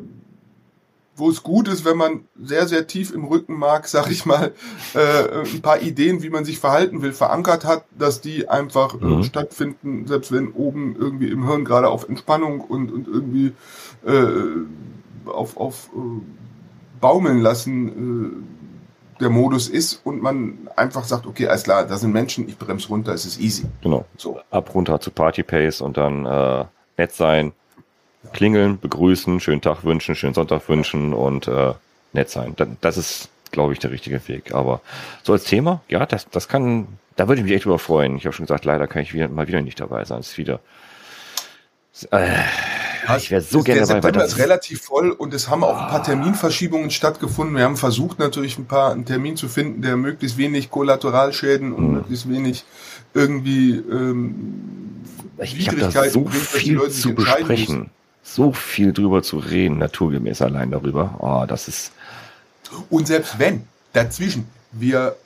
wo es gut ist, wenn man sehr, sehr tief im Rückenmark, sag ich mal, äh, ein paar Ideen, wie man sich verhalten will, verankert hat, dass die einfach äh, mhm. stattfinden, selbst wenn oben irgendwie im Hirn gerade auf Entspannung und, und irgendwie äh, auf, auf äh, Baumeln lassen äh, der Modus ist und man einfach sagt, okay, alles klar, da sind Menschen, ich bremse runter, es ist easy.
Genau. So. Ab runter zu Party Pace und dann äh, nett sein, klingeln, begrüßen, schönen Tag wünschen, schönen Sonntag wünschen und äh, nett sein. Das ist, glaube ich, der richtige Weg. Aber so als Thema, ja, das, das kann, da würde ich mich echt drüber freuen. Ich habe schon gesagt, leider kann ich wieder, mal wieder nicht dabei sein. Es ist wieder.
Äh, ich wäre so gerne dabei. Der September ist relativ voll und es haben auch ein paar Terminverschiebungen stattgefunden. Wir haben versucht natürlich ein paar einen Termin zu finden, der möglichst wenig Kollateralschäden und mhm. möglichst wenig irgendwie ähm,
ich, da so viel zu besprechen. Müssen so viel drüber zu reden, naturgemäß allein darüber. Oh, das ist.
Und selbst wenn dazwischen wir,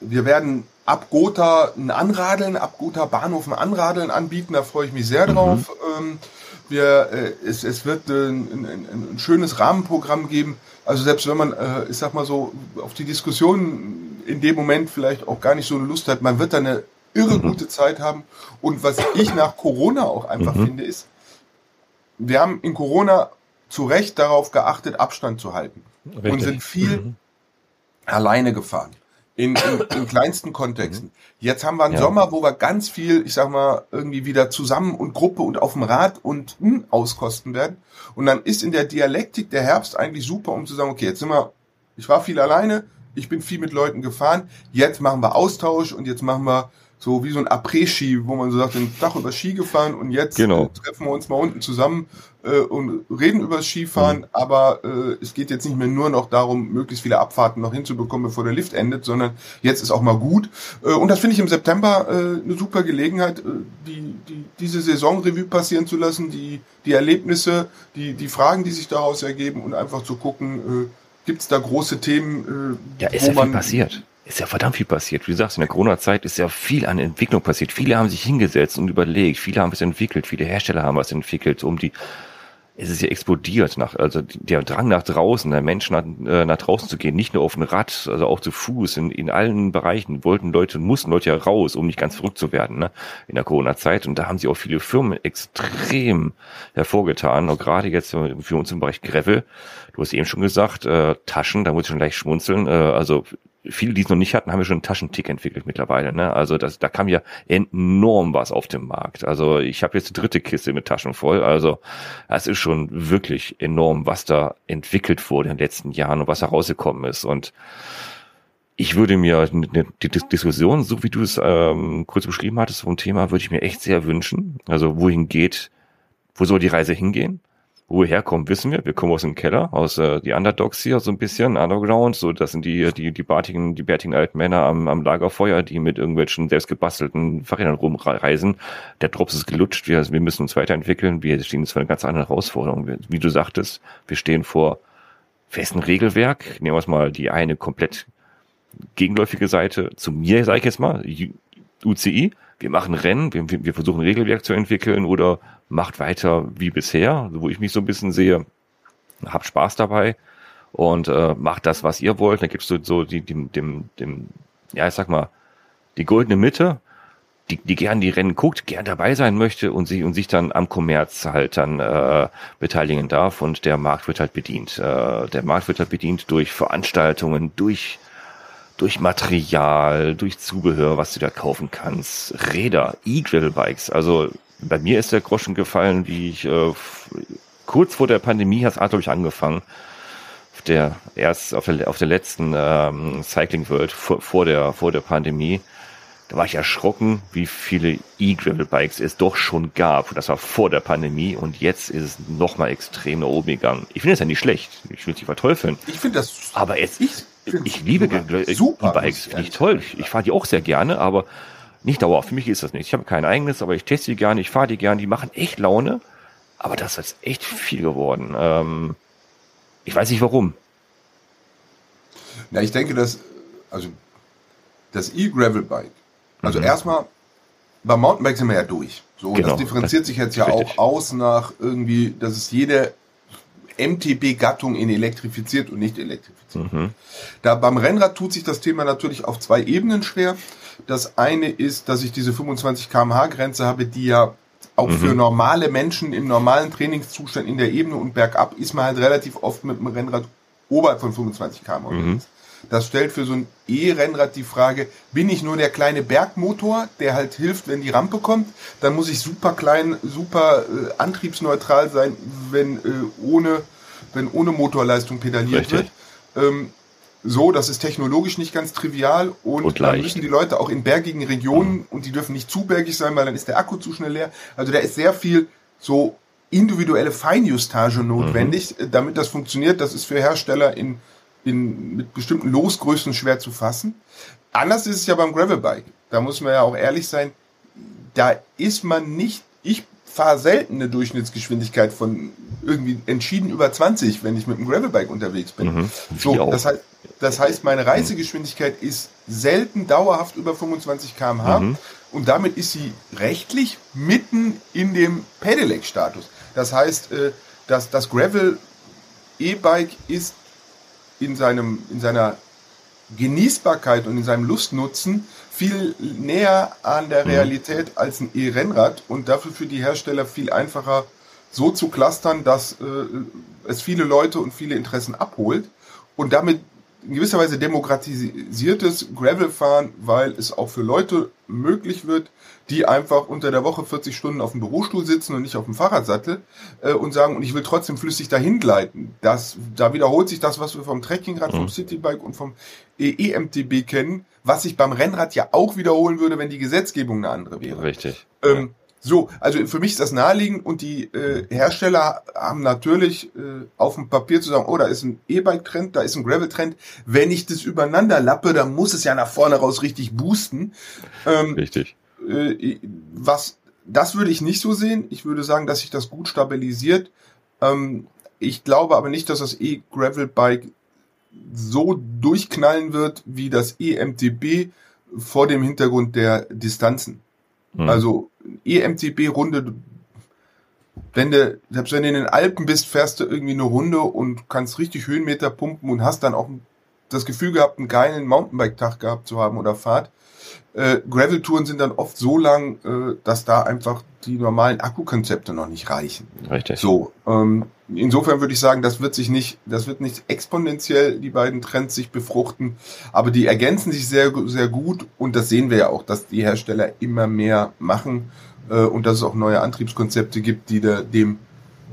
wir werden ab Gotha ein Anradeln, ab Gotha Bahnhof ein Anradeln anbieten. Da freue ich mich sehr drauf. Mhm. Ähm, wir, äh, es, es wird äh, ein, ein, ein, schönes Rahmenprogramm geben. Also selbst wenn man, äh, ich sag mal so, auf die Diskussion in dem Moment vielleicht auch gar nicht so eine Lust hat, man wird da eine irre mhm. gute Zeit haben. Und was ich nach Corona auch einfach mhm. finde, ist, wir haben in Corona zu Recht darauf geachtet, Abstand zu halten. Richtig. Und sind viel mhm. alleine gefahren in, in, in kleinsten Kontexten. Mhm. Jetzt haben wir einen ja. Sommer, wo wir ganz viel, ich sag mal, irgendwie wieder zusammen und Gruppe und auf dem Rad und hm, auskosten werden. Und dann ist in der Dialektik der Herbst eigentlich super, um zu sagen, okay, jetzt sind wir, ich war viel alleine, ich bin viel mit Leuten gefahren, jetzt machen wir Austausch und jetzt machen wir so wie so ein Après-Ski, wo man so sagt, den Tag über Ski gefahren und jetzt genau. äh, treffen wir uns mal unten zusammen äh, und reden über das Skifahren, mhm. aber äh, es geht jetzt nicht mehr nur noch darum, möglichst viele Abfahrten noch hinzubekommen, bevor der Lift endet, sondern jetzt ist auch mal gut. Äh, und das finde ich im September äh, eine super Gelegenheit, äh, die, die, diese Saisonrevue passieren zu lassen, die, die Erlebnisse, die, die Fragen, die sich daraus ergeben und einfach zu gucken, äh, gibt es da große Themen,
äh, ja, ist wo ja man passiert ist ja verdammt viel passiert. Wie du sagst, in der Corona-Zeit ist ja viel an Entwicklung passiert. Viele haben sich hingesetzt und überlegt, viele haben es entwickelt, viele Hersteller haben was entwickelt, um die es ist ja explodiert nach, also der Drang nach draußen, der Menschen nach, äh, nach draußen zu gehen, nicht nur auf dem Rad, also auch zu Fuß, in, in allen Bereichen wollten Leute, mussten Leute ja raus, um nicht ganz verrückt zu werden, ne, in der Corona-Zeit. Und da haben sich auch viele Firmen extrem hervorgetan, auch gerade jetzt für uns im Bereich Gravel. Du hast eben schon gesagt, äh, Taschen, da muss ich schon leicht schmunzeln, äh, also viele, die es noch nicht hatten, haben ja schon einen Taschentick entwickelt mittlerweile. Ne? Also das, da kam ja enorm was auf den Markt. Also ich habe jetzt die dritte Kiste mit Taschen voll. Also das ist schon wirklich enorm, was da entwickelt wurde in den letzten Jahren und was da rausgekommen ist. Und ich würde mir die Diskussion, so wie du es ähm, kurz beschrieben hattest vom Thema, würde ich mir echt sehr wünschen. Also wohin geht, wo soll die Reise hingehen? Wo wir herkommen, wissen wir. Wir kommen aus dem Keller, aus äh, die Underdogs hier so ein bisschen, Underground. So, das sind die die die bärtigen, die bärtigen alten Männer am, am Lagerfeuer, die mit irgendwelchen selbstgebastelten Fahrrädern rumreisen. Der Drops ist gelutscht. Wir, wir müssen uns weiterentwickeln. Wir stehen jetzt vor einer ganz anderen Herausforderung. Wie du sagtest, wir stehen vor festen Regelwerk. Nehmen wir mal die eine komplett gegenläufige Seite. Zu mir sage ich jetzt mal UCI. Wir machen Rennen, wir, wir versuchen Regelwerk zu entwickeln oder macht weiter wie bisher, wo ich mich so ein bisschen sehe, habt Spaß dabei und äh, macht das, was ihr wollt. Dann gibst du so die, dem, dem, dem, ja, ich sag mal, die goldene Mitte, die, die gern die Rennen guckt, gern dabei sein möchte und sich und sich dann am Kommerz halt dann äh, beteiligen darf und der Markt wird halt bedient. Äh, der Markt wird halt bedient durch Veranstaltungen, durch durch Material, durch Zubehör, was du da kaufen kannst, Räder, E-Gravel-Bikes. Also bei mir ist der Groschen gefallen, wie ich äh, kurz vor der Pandemie hat es glaube ich angefangen. Auf der erst auf der auf der letzten ähm, Cycling World vor, vor der vor der Pandemie. Da war ich erschrocken, wie viele E-Gravel-Bikes es doch schon gab. Das war vor der Pandemie und jetzt ist es nochmal extrem nach oben gegangen. Ich finde es ja nicht schlecht. Ich will es nicht verteufeln.
Ich finde das.
Aber es, ich, ich liebe E-Bikes, finde ich toll. Ich, ich fahre die auch sehr gerne, aber nicht dauerhaft, für mich ist das nicht. Ich habe kein eigenes, aber ich teste die gerne, ich fahre die gerne, die machen echt Laune. Aber das ist echt viel geworden. Ähm, ich weiß nicht warum.
Na, ich denke, dass, also, das E-Gravel-Bike, also mhm. erstmal, beim Mountainbike sind wir ja durch. So, genau, das differenziert das sich jetzt ja richtig. auch aus nach irgendwie, dass es jede MTB-Gattung in elektrifiziert und nicht elektrifiziert. Mhm. Da beim Rennrad tut sich das Thema natürlich auf zwei Ebenen schwer. Das eine ist, dass ich diese 25 kmh Grenze habe, die ja auch mhm. für normale Menschen im normalen Trainingszustand in der Ebene und bergab ist man halt relativ oft mit dem Rennrad oberhalb von 25 km mhm. Das stellt für so ein E-Rennrad die Frage, bin ich nur der kleine Bergmotor, der halt hilft, wenn die Rampe kommt? Dann muss ich super klein, super äh, antriebsneutral sein, wenn äh, ohne, wenn ohne Motorleistung pedaliert Richtig. wird. Ähm, so, das ist technologisch nicht ganz trivial und, und dann müssen die Leute auch in bergigen Regionen mhm. und die dürfen nicht zu bergig sein, weil dann ist der Akku zu schnell leer. Also da ist sehr viel so individuelle Feinjustage notwendig, mhm. damit das funktioniert. Das ist für Hersteller in, in, mit bestimmten Losgrößen schwer zu fassen. Anders ist es ja beim Gravelbike. Da muss man ja auch ehrlich sein. Da ist man nicht, ich fahre selten eine Durchschnittsgeschwindigkeit von irgendwie entschieden über 20, wenn ich mit dem Gravelbike unterwegs bin. Mhm, so, das heißt, das heißt, meine Reisegeschwindigkeit ist selten dauerhaft über 25 km/h mhm. und damit ist sie rechtlich mitten in dem Pedelec-Status. Das heißt, äh, dass das Gravel E-Bike ist in seinem in seiner Genießbarkeit und in seinem Lustnutzen viel näher an der mhm. Realität als ein E-Rennrad und dafür für die Hersteller viel einfacher so zu clustern, dass äh, es viele Leute und viele Interessen abholt und damit in gewisser Weise demokratisiertes Gravelfahren, weil es auch für Leute möglich wird, die einfach unter der Woche 40 Stunden auf dem Bürostuhl sitzen und nicht auf dem Fahrradsattel äh, und sagen, und ich will trotzdem flüssig dahin gleiten. Das, da wiederholt sich das, was wir vom Trekkingrad, mhm. vom Citybike und vom EMTB kennen, was sich beim Rennrad ja auch wiederholen würde, wenn die Gesetzgebung eine andere wäre.
Richtig.
Ähm, so, also für mich ist das naheliegend und die äh, Hersteller haben natürlich äh, auf dem Papier zu sagen, oh, da ist ein E-Bike-Trend, da ist ein Gravel-Trend. Wenn ich das übereinander lappe, dann muss es ja nach vorne raus richtig boosten.
Ähm, richtig.
Äh, was, das würde ich nicht so sehen. Ich würde sagen, dass sich das gut stabilisiert. Ähm, ich glaube aber nicht, dass das E-Gravel-Bike so durchknallen wird wie das EMTB vor dem Hintergrund der Distanzen. Mhm. Also EMTB-Runde, wenn du, selbst wenn du in den Alpen bist, fährst du irgendwie eine Runde und kannst richtig Höhenmeter pumpen und hast dann auch das Gefühl gehabt, einen geilen Mountainbike-Tag gehabt zu haben oder Fahrt. Äh, Gravel-Touren sind dann oft so lang, äh, dass da einfach die normalen Akkukonzepte noch nicht reichen.
Richtig.
So, ähm, insofern würde ich sagen, das wird sich nicht, das wird nicht exponentiell die beiden Trends sich befruchten, aber die ergänzen sich sehr, sehr gut und das sehen wir ja auch, dass die Hersteller immer mehr machen äh, und dass es auch neue Antriebskonzepte gibt, die da dem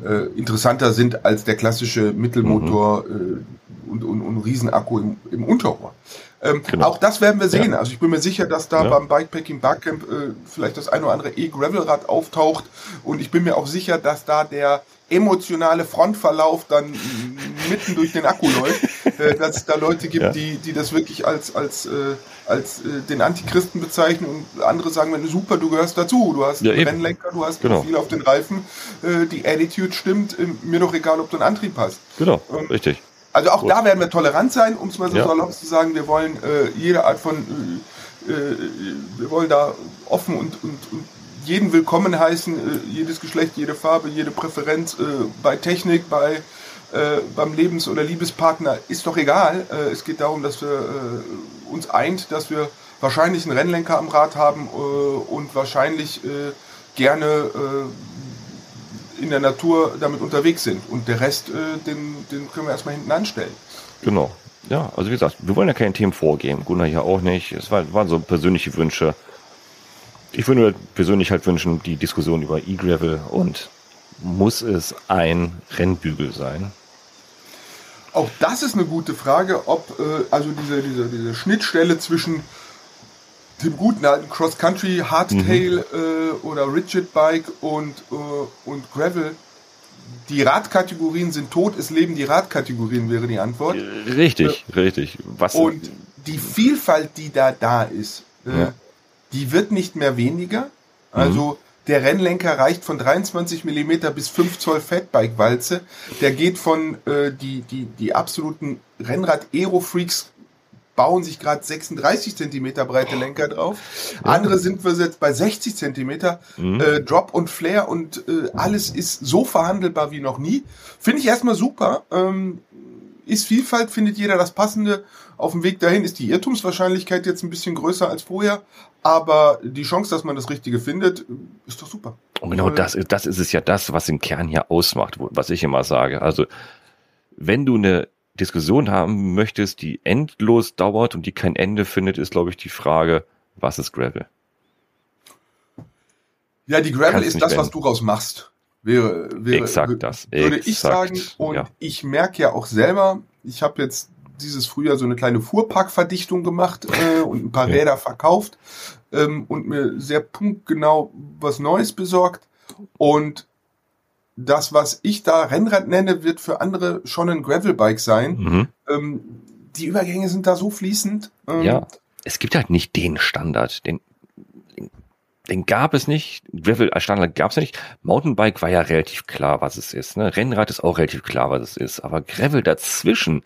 äh, interessanter sind als der klassische Mittelmotor mhm. Und, und, und Riesenakku im, im Unterrohr. Ähm, genau. Auch das werden wir sehen. Ja. Also ich bin mir sicher, dass da ja. beim Bikepacking Barcamp äh, vielleicht das ein oder andere E-Gravelrad auftaucht und ich bin mir auch sicher, dass da der emotionale Frontverlauf dann mitten durch den Akku läuft, äh, dass es da Leute gibt, ja. die, die das wirklich als, als, äh, als äh, den Antichristen bezeichnen und andere sagen, wenn du super, du gehörst dazu, du hast einen Rennlenker, du hast genau. viel auf den Reifen, äh, die Attitude stimmt, äh, mir doch egal, ob du einen Antrieb hast.
Genau, ähm, richtig.
Also auch Gut. da werden wir tolerant sein, um es mal so ja. salopp zu sagen. Wir wollen äh, jede Art von, äh, äh, wir wollen da offen und, und, und jeden willkommen heißen, äh, jedes Geschlecht, jede Farbe, jede Präferenz äh, bei Technik, bei äh, beim Lebens- oder Liebespartner ist doch egal. Es geht darum, dass wir uns eint, dass wir wahrscheinlich einen Rennlenker am Rad haben und wahrscheinlich gerne in der Natur damit unterwegs sind. Und der Rest, äh, den, den können wir erstmal hinten anstellen.
Genau. Ja, also wie gesagt, wir wollen ja keine Themen vorgeben. Gunnar hier auch nicht. Es war, waren so persönliche Wünsche. Ich würde mir persönlich halt wünschen, die Diskussion über E-Gravel und muss es ein Rennbügel sein?
Auch das ist eine gute Frage, ob äh, also diese, diese, diese Schnittstelle zwischen dem guten alten Cross-Country, Hardtail mhm. äh, oder Rigid Bike und, äh, und Gravel. Die Radkategorien sind tot, es leben die Radkategorien, wäre die Antwort.
Richtig, äh, richtig.
Was und die Vielfalt, die da da ist, äh, ja. die wird nicht mehr weniger. Also mhm. Der Rennlenker reicht von 23 Millimeter bis 5 Zoll Fatbike-Walze. Der geht von äh, die, die, die absoluten Rennrad-Aero-Freaks bauen sich gerade 36 Zentimeter breite Lenker drauf. Andere sind wir jetzt bei 60 Zentimeter. Mhm. Äh, Drop und Flare und äh, alles ist so verhandelbar wie noch nie. Finde ich erstmal super. Ähm, ist Vielfalt, findet jeder das Passende. Auf dem Weg dahin ist die Irrtumswahrscheinlichkeit jetzt ein bisschen größer als vorher, aber die Chance, dass man das Richtige findet, ist doch super.
Und genau das, das ist es ja das, was den Kern hier ausmacht, was ich immer sage. Also, wenn du eine Diskussion haben möchtest, die endlos dauert und die kein Ende findet, ist, glaube ich, die Frage, was ist Gravel?
Ja, die Gravel ist das, was du raus machst. Wäre, wäre,
Exakt das.
Würde Exakt, ich sagen. Und ja. ich merke ja auch selber, ich habe jetzt dieses Frühjahr so eine kleine Fuhrparkverdichtung gemacht äh, und ein paar (laughs) ja. Räder verkauft ähm, und mir sehr punktgenau was Neues besorgt. Und das, was ich da Rennrad nenne, wird für andere schon ein Gravelbike sein. Mhm. Ähm, die Übergänge sind da so fließend.
Ähm, ja, es gibt halt nicht den Standard, den den gab es nicht. Gravel als Standard gab es nicht. Mountainbike war ja relativ klar, was es ist. Ne? Rennrad ist auch relativ klar, was es ist. Aber Gravel dazwischen,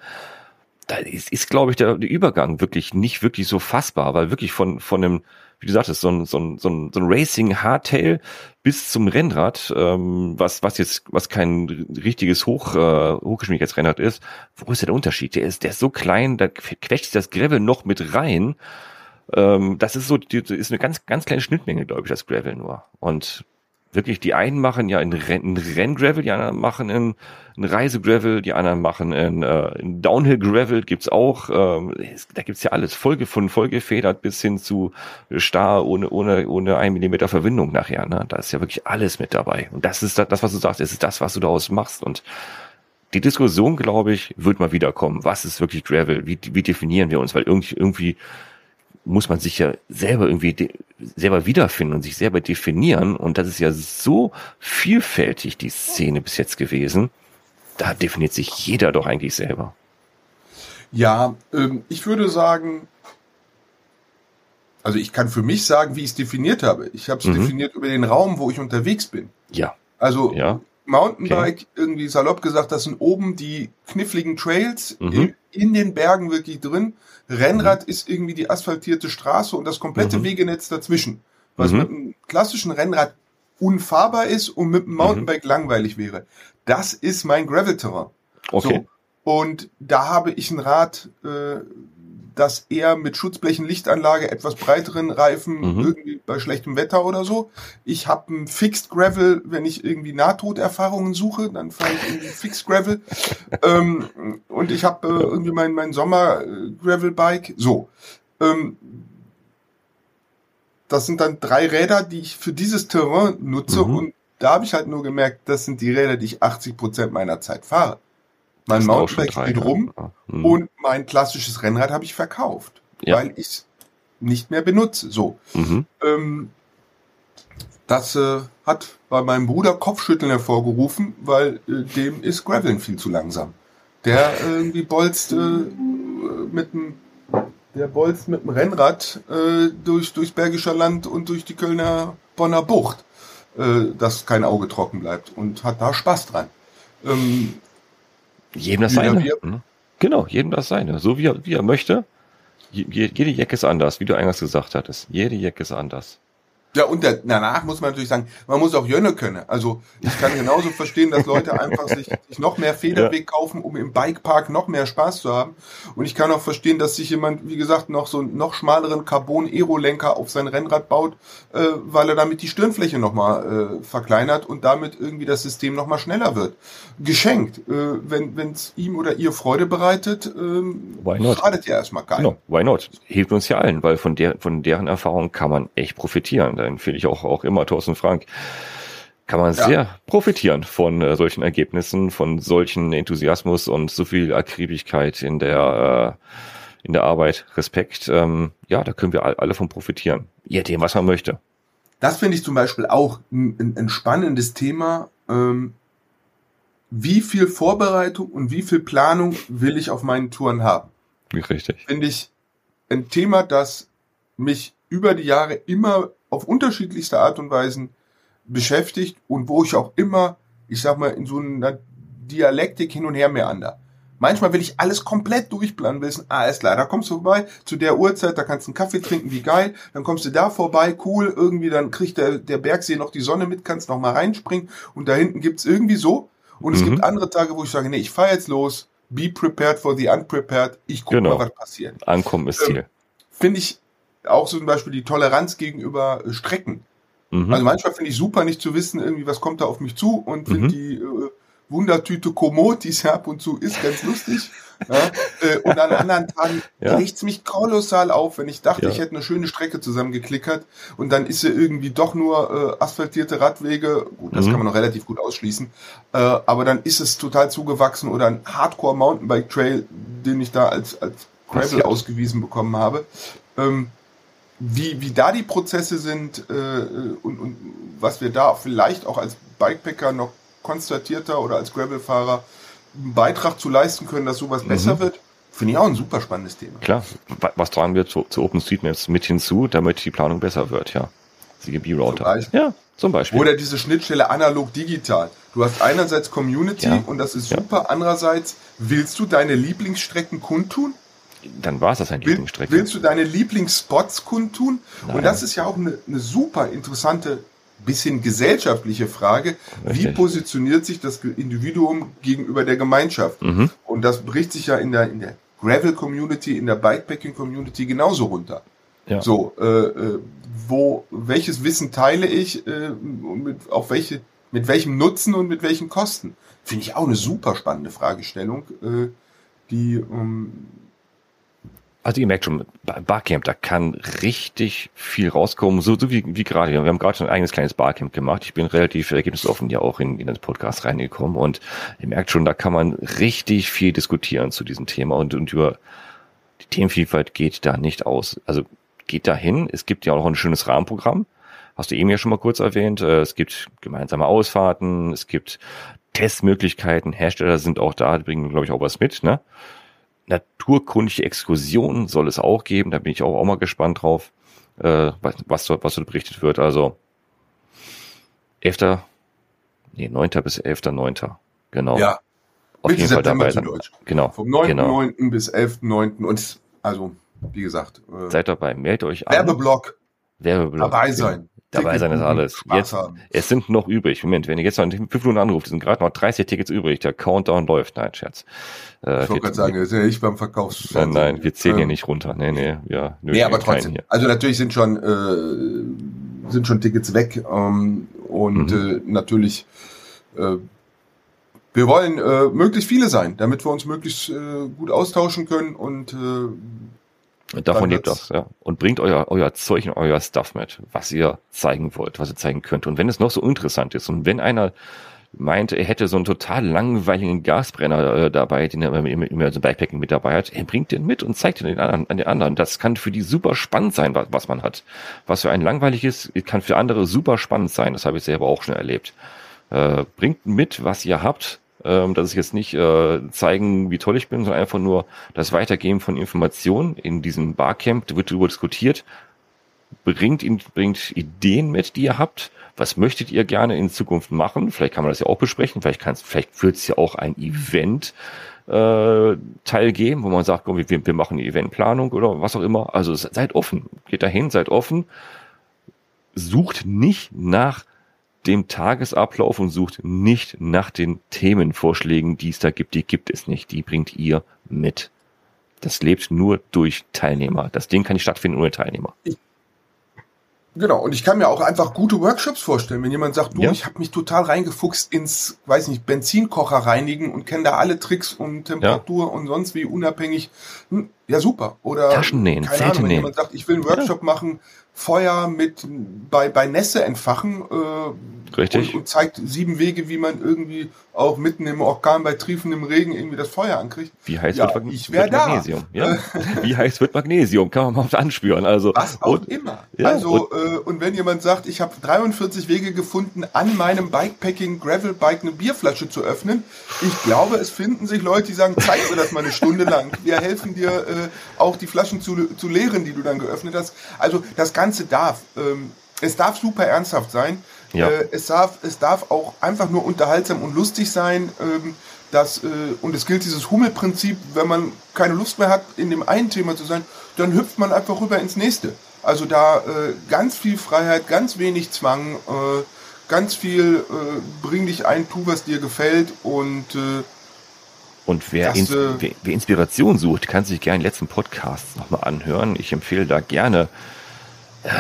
da ist, ist glaube ich, der, der Übergang wirklich nicht wirklich so fassbar, weil wirklich von, von einem, wie du sagtest, so ein, so ein, so ein, so ein Racing Hardtail bis zum Rennrad, ähm, was, was jetzt, was kein richtiges Hoch, äh, Hochgeschwindigkeitsrennrad ist, wo ist der Unterschied? Der ist, der ist so klein, da quetscht das Gravel noch mit rein. Ähm, das ist so, die, ist eine ganz, ganz kleine Schnittmenge, glaube ich, das Gravel nur. Und wirklich, die einen machen ja in, Renn, Renngravel, die anderen machen in, in Reisegravel, die anderen machen in, äh, in Downhill Gravel gibt's auch. Ähm, da gibt's ja alles, Folge von vollgefedert bis hin zu starr ohne ohne ohne ein Millimeter Verwindung nachher. Ne? Da ist ja wirklich alles mit dabei. Und das ist das, was du sagst, das ist das, was du daraus machst. Und die Diskussion, glaube ich, wird mal wiederkommen. Was ist wirklich Gravel? Wie, wie definieren wir uns? Weil irgendwie irgendwie muss man sich ja selber irgendwie selber wiederfinden und sich selber definieren. Und das ist ja so vielfältig, die Szene bis jetzt gewesen. Da definiert sich jeder doch eigentlich selber.
Ja, ähm, ich würde sagen, also ich kann für mich sagen, wie ich es definiert habe. Ich habe es mhm. definiert über den Raum, wo ich unterwegs bin.
Ja.
Also
ja.
Mountainbike, okay. irgendwie salopp gesagt, das sind oben die kniffligen Trails mhm. in, in, den Bergen wirklich drin. Rennrad mhm. ist irgendwie die asphaltierte Straße und das komplette mhm. Wegenetz dazwischen. Was mhm. mit einem klassischen Rennrad unfahrbar ist und mit einem Mountainbike langweilig wäre. Das ist mein Gravel-Terrain.
Okay.
So. Und da habe ich ein Rad, äh, das eher mit Schutzblechen, Lichtanlage, etwas breiteren Reifen, mhm. irgendwie bei schlechtem Wetter oder so. Ich habe ein Fixed Gravel, wenn ich irgendwie Nahtoderfahrungen suche, dann fahre ich irgendwie Fixed Gravel. (laughs) ähm, und ich habe äh, irgendwie mein, mein Sommer-Gravel-Bike. So. Ähm, das sind dann drei Räder, die ich für dieses Terrain nutze mhm. und da habe ich halt nur gemerkt, das sind die Räder, die ich 80 Prozent meiner Zeit fahre. Mein Mountainbike steht rum mhm. und mein klassisches Rennrad habe ich verkauft, ja. weil ich es nicht mehr benutze. So. Mhm. Ähm, das äh, hat bei meinem Bruder Kopfschütteln hervorgerufen, weil äh, dem ist Graveln viel zu langsam. Der äh, irgendwie bolzt äh, mit dem der bolzt mit dem Rennrad äh, durch durchs Bergischer Land und durch die Kölner Bonner Bucht, dass kein Auge trocken bleibt und hat da Spaß dran. Ähm,
jedem das seine. Ne? Genau, jedem das seine. So wie er, wie er möchte. Jede Jacke ist anders, wie du eingangs gesagt hattest. Jede Jacke ist anders.
Ja, und der, danach muss man natürlich sagen, man muss auch Jönne können. Also ich kann genauso verstehen, dass Leute einfach sich, sich noch mehr Federweg kaufen, um im Bikepark noch mehr Spaß zu haben. Und ich kann auch verstehen, dass sich jemand, wie gesagt, noch so einen noch schmaleren Carbon-Aero-Lenker auf sein Rennrad baut, äh, weil er damit die Stirnfläche nochmal äh, verkleinert und damit irgendwie das System nochmal schneller wird. Geschenkt. Äh, wenn es ihm oder ihr Freude bereitet, äh, schadet ja erstmal keinen. Genau,
why not? Hilft uns ja allen, weil von, der, von deren Erfahrung kann man echt profitieren da empfehle ich auch, auch immer Thorsten Frank, kann man ja. sehr profitieren von äh, solchen Ergebnissen, von solchen Enthusiasmus und so viel Akribigkeit in der, äh, in der Arbeit. Respekt. Ähm, ja, da können wir alle von profitieren. Je dem, was man möchte.
Das finde ich zum Beispiel auch ein, ein spannendes Thema. Ähm, wie viel Vorbereitung und wie viel Planung will ich auf meinen Touren haben?
Richtig.
Finde ich ein Thema, das mich über die Jahre immer auf unterschiedlichste Art und Weisen beschäftigt und wo ich auch immer, ich sag mal, in so einer Dialektik hin und her meander. Manchmal will ich alles komplett durchplanen, wissen, ah, ist klar, da kommst du vorbei, zu der Uhrzeit, da kannst du einen Kaffee trinken, wie geil, dann kommst du da vorbei, cool, irgendwie, dann kriegt der, der Bergsee noch die Sonne mit, kannst noch mal reinspringen und da hinten gibt's irgendwie so. Und es mhm. gibt andere Tage, wo ich sage, nee, ich fahr jetzt los, be prepared for the unprepared, ich guck genau. mal, was passiert.
Ankommen ist. Ähm,
Finde ich auch so zum Beispiel die Toleranz gegenüber äh, Strecken. Mhm. Also manchmal finde ich super, nicht zu wissen, irgendwie, was kommt da auf mich zu und finde mhm. die äh, Wundertüte Komoot, die es ja ab und zu ist, ganz lustig. (laughs) ja, äh, und an anderen Tagen ja. riecht's mich kolossal auf, wenn ich dachte, ja. ich hätte eine schöne Strecke zusammengeklickert und dann ist sie irgendwie doch nur äh, asphaltierte Radwege. Gut, das mhm. kann man noch relativ gut ausschließen. Äh, aber dann ist es total zugewachsen oder ein Hardcore Mountainbike Trail, den ich da als, als Gravel ausgewiesen bekommen habe. Ähm, wie, wie da die Prozesse sind äh, und, und was wir da vielleicht auch als Bikepacker noch konstatierter oder als Gravelfahrer einen Beitrag zu leisten können, dass sowas mhm. besser wird, finde ich auch ein super spannendes Thema.
Klar, was tragen wir zu, zu OpenStreetMaps mit hinzu, damit die Planung besser wird, ja. CGB-Router. Ja, zum Beispiel.
Oder diese Schnittstelle analog-digital. Du hast einerseits Community ja. und das ist super. Ja. Andererseits, willst du deine Lieblingsstrecken kundtun?
Dann war es das eine Lieblingsstrecke.
Willst du deine Lieblingsspots kundtun? Nein. Und das ist ja auch eine, eine super interessante bisschen gesellschaftliche Frage, Richtig. wie positioniert sich das Individuum gegenüber der Gemeinschaft? Mhm. Und das bricht sich ja in der, in der Gravel-Community, in der Bikepacking-Community genauso runter. Ja. So, äh, äh, wo, welches Wissen teile ich, äh, mit, auf welche, mit welchem Nutzen und mit welchen Kosten? Finde ich auch eine super spannende Fragestellung, äh, die, ähm,
also ihr merkt schon, Barcamp, da kann richtig viel rauskommen, so, so wie, wie gerade. Wir haben gerade schon ein eigenes kleines Barcamp gemacht. Ich bin relativ ergebnisoffen ja auch in, in das Podcast reingekommen und ihr merkt schon, da kann man richtig viel diskutieren zu diesem Thema und, und über die Themenvielfalt geht da nicht aus. Also geht dahin. Es gibt ja auch noch ein schönes Rahmenprogramm. Hast du eben ja schon mal kurz erwähnt. Äh, es gibt gemeinsame Ausfahrten, es gibt Testmöglichkeiten, Hersteller sind auch da, die bringen, glaube ich, auch was mit, ne? Naturkundliche Exkursionen soll es auch geben. Da bin ich auch, auch mal gespannt drauf, äh, was, was, dort, was dort berichtet wird. Also 11. Nee, 9. bis 11.9. Genau.
Ja.
Auf jeden Fall dabei sein.
Genau. Vom 9.9. Genau. bis 11.9. Und also, wie gesagt.
Äh, Seid dabei, meldet euch
an. Werbeblock.
Werbeblock.
Dabei sein.
Dabei sein ist alles. Jetzt, es sind noch übrig. Moment, wenn ihr jetzt noch in fünf Minuten anruft, sind gerade noch 30 Tickets übrig. Der Countdown läuft. Nein, Scherz.
Äh, ich wollte gerade sagen, das ist ja ich beim Verkaufs.
Nein, nein, wir zählen ähm, hier nicht runter. Nee, nee, ja.
Nö, nee, aber trotzdem. Also natürlich sind schon, äh, sind schon Tickets weg. Ähm, und mhm. äh, natürlich, äh, wir wollen äh, möglichst viele sein, damit wir uns möglichst äh, gut austauschen können und äh,
Davon lebt das, ja. Und bringt euer, euer Zeug und euer Stuff mit, was ihr zeigen wollt, was ihr zeigen könnt. Und wenn es noch so interessant ist und wenn einer meint, er hätte so einen total langweiligen Gasbrenner äh, dabei, den er immer, immer so Bikepacking mit dabei hat, er bringt den mit und zeigt den anderen, an den anderen. Das kann für die super spannend sein, was, was man hat. Was für einen langweilig ist, kann für andere super spannend sein. Das habe ich selber auch schon erlebt. Äh, bringt mit, was ihr habt, ähm, das ist jetzt nicht äh, zeigen, wie toll ich bin, sondern einfach nur das Weitergeben von Informationen in diesem Barcamp, da wird darüber diskutiert, bringt, bringt Ideen mit, die ihr habt. Was möchtet ihr gerne in Zukunft machen? Vielleicht kann man das ja auch besprechen. Vielleicht kann vielleicht wird es ja auch ein Event äh, teilgeben, wo man sagt, komm, wir, wir machen eine Eventplanung oder was auch immer. Also seid offen, geht dahin, seid offen. Sucht nicht nach dem Tagesablauf und sucht nicht nach den Themenvorschlägen, die es da gibt. Die gibt es nicht. Die bringt ihr mit. Das lebt nur durch Teilnehmer. Das Ding kann nicht stattfinden ohne Teilnehmer.
Genau, und ich kann mir auch einfach gute Workshops vorstellen, wenn jemand sagt, du, ja. ich habe mich total reingefuchst ins, weiß nicht, Benzinkocher reinigen und kenne da alle Tricks und Temperatur ja. und sonst wie unabhängig. Hm, ja, super. Oder
Taschen nähen,
keine Ahnung, wenn nähen. jemand sagt, ich will einen Workshop ja. machen, Feuer mit bei, bei Nässe entfachen
äh, Richtig.
Und, und zeigt sieben Wege, wie man irgendwie auch mitten im Orkan bei triefendem Regen irgendwie das Feuer ankriegt.
Wie heiß ja, wird, ich wird Magnesium? Ja? (laughs) wie heiß wird Magnesium? Kann man mal anspüren. Also
was auch und, immer. Ja, also und, äh, und wenn jemand sagt, ich habe 43 Wege gefunden, an meinem Bikepacking Gravel Bike eine Bierflasche zu öffnen, ich glaube, es finden sich Leute, die sagen, zeig mir das mal eine Stunde lang. Wir helfen dir äh, auch die Flaschen zu, zu leeren, die du dann geöffnet hast. Also das Ganze darf. Ähm, es darf super ernsthaft sein. Ja. Äh, es, darf, es darf auch einfach nur unterhaltsam und lustig sein. Ähm, das, äh, und es gilt dieses Hummelprinzip, wenn man keine Lust mehr hat, in dem einen Thema zu sein, dann hüpft man einfach rüber ins nächste. Also da äh, ganz viel Freiheit, ganz wenig Zwang, äh, ganz viel äh, bring dich ein, tu, was dir gefällt und äh,
und wer, das, ins, äh, wer, wer, Inspiration sucht, kann sich gerne den letzten Podcast nochmal anhören. Ich empfehle da gerne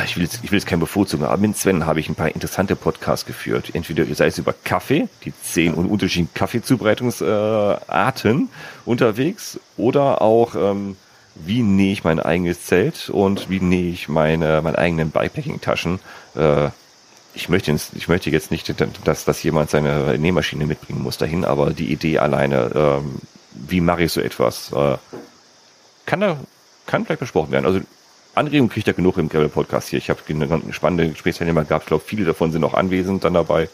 ich will, jetzt, ich will jetzt kein bevorzugen, aber mit Sven habe ich ein paar interessante Podcasts geführt. Entweder sei es über Kaffee, die zehn unterschiedlichen Kaffeezubereitungsarten unterwegs, oder auch ähm, wie nähe ich mein eigenes Zelt und wie nähe ich meine, meine eigenen Bikepacking-Taschen. Äh, ich möchte, ich möchte jetzt nicht, dass, dass jemand seine Nähmaschine mitbringen muss dahin, aber die Idee alleine, ähm, wie mache ich so etwas, äh, kann da, kann vielleicht besprochen werden. Also Anregung kriegt er genug im Gravel-Podcast hier. Ich habe eine spannende Gesprächsteilnehmer gehabt. Ich glaube, viele davon sind auch anwesend dann dabei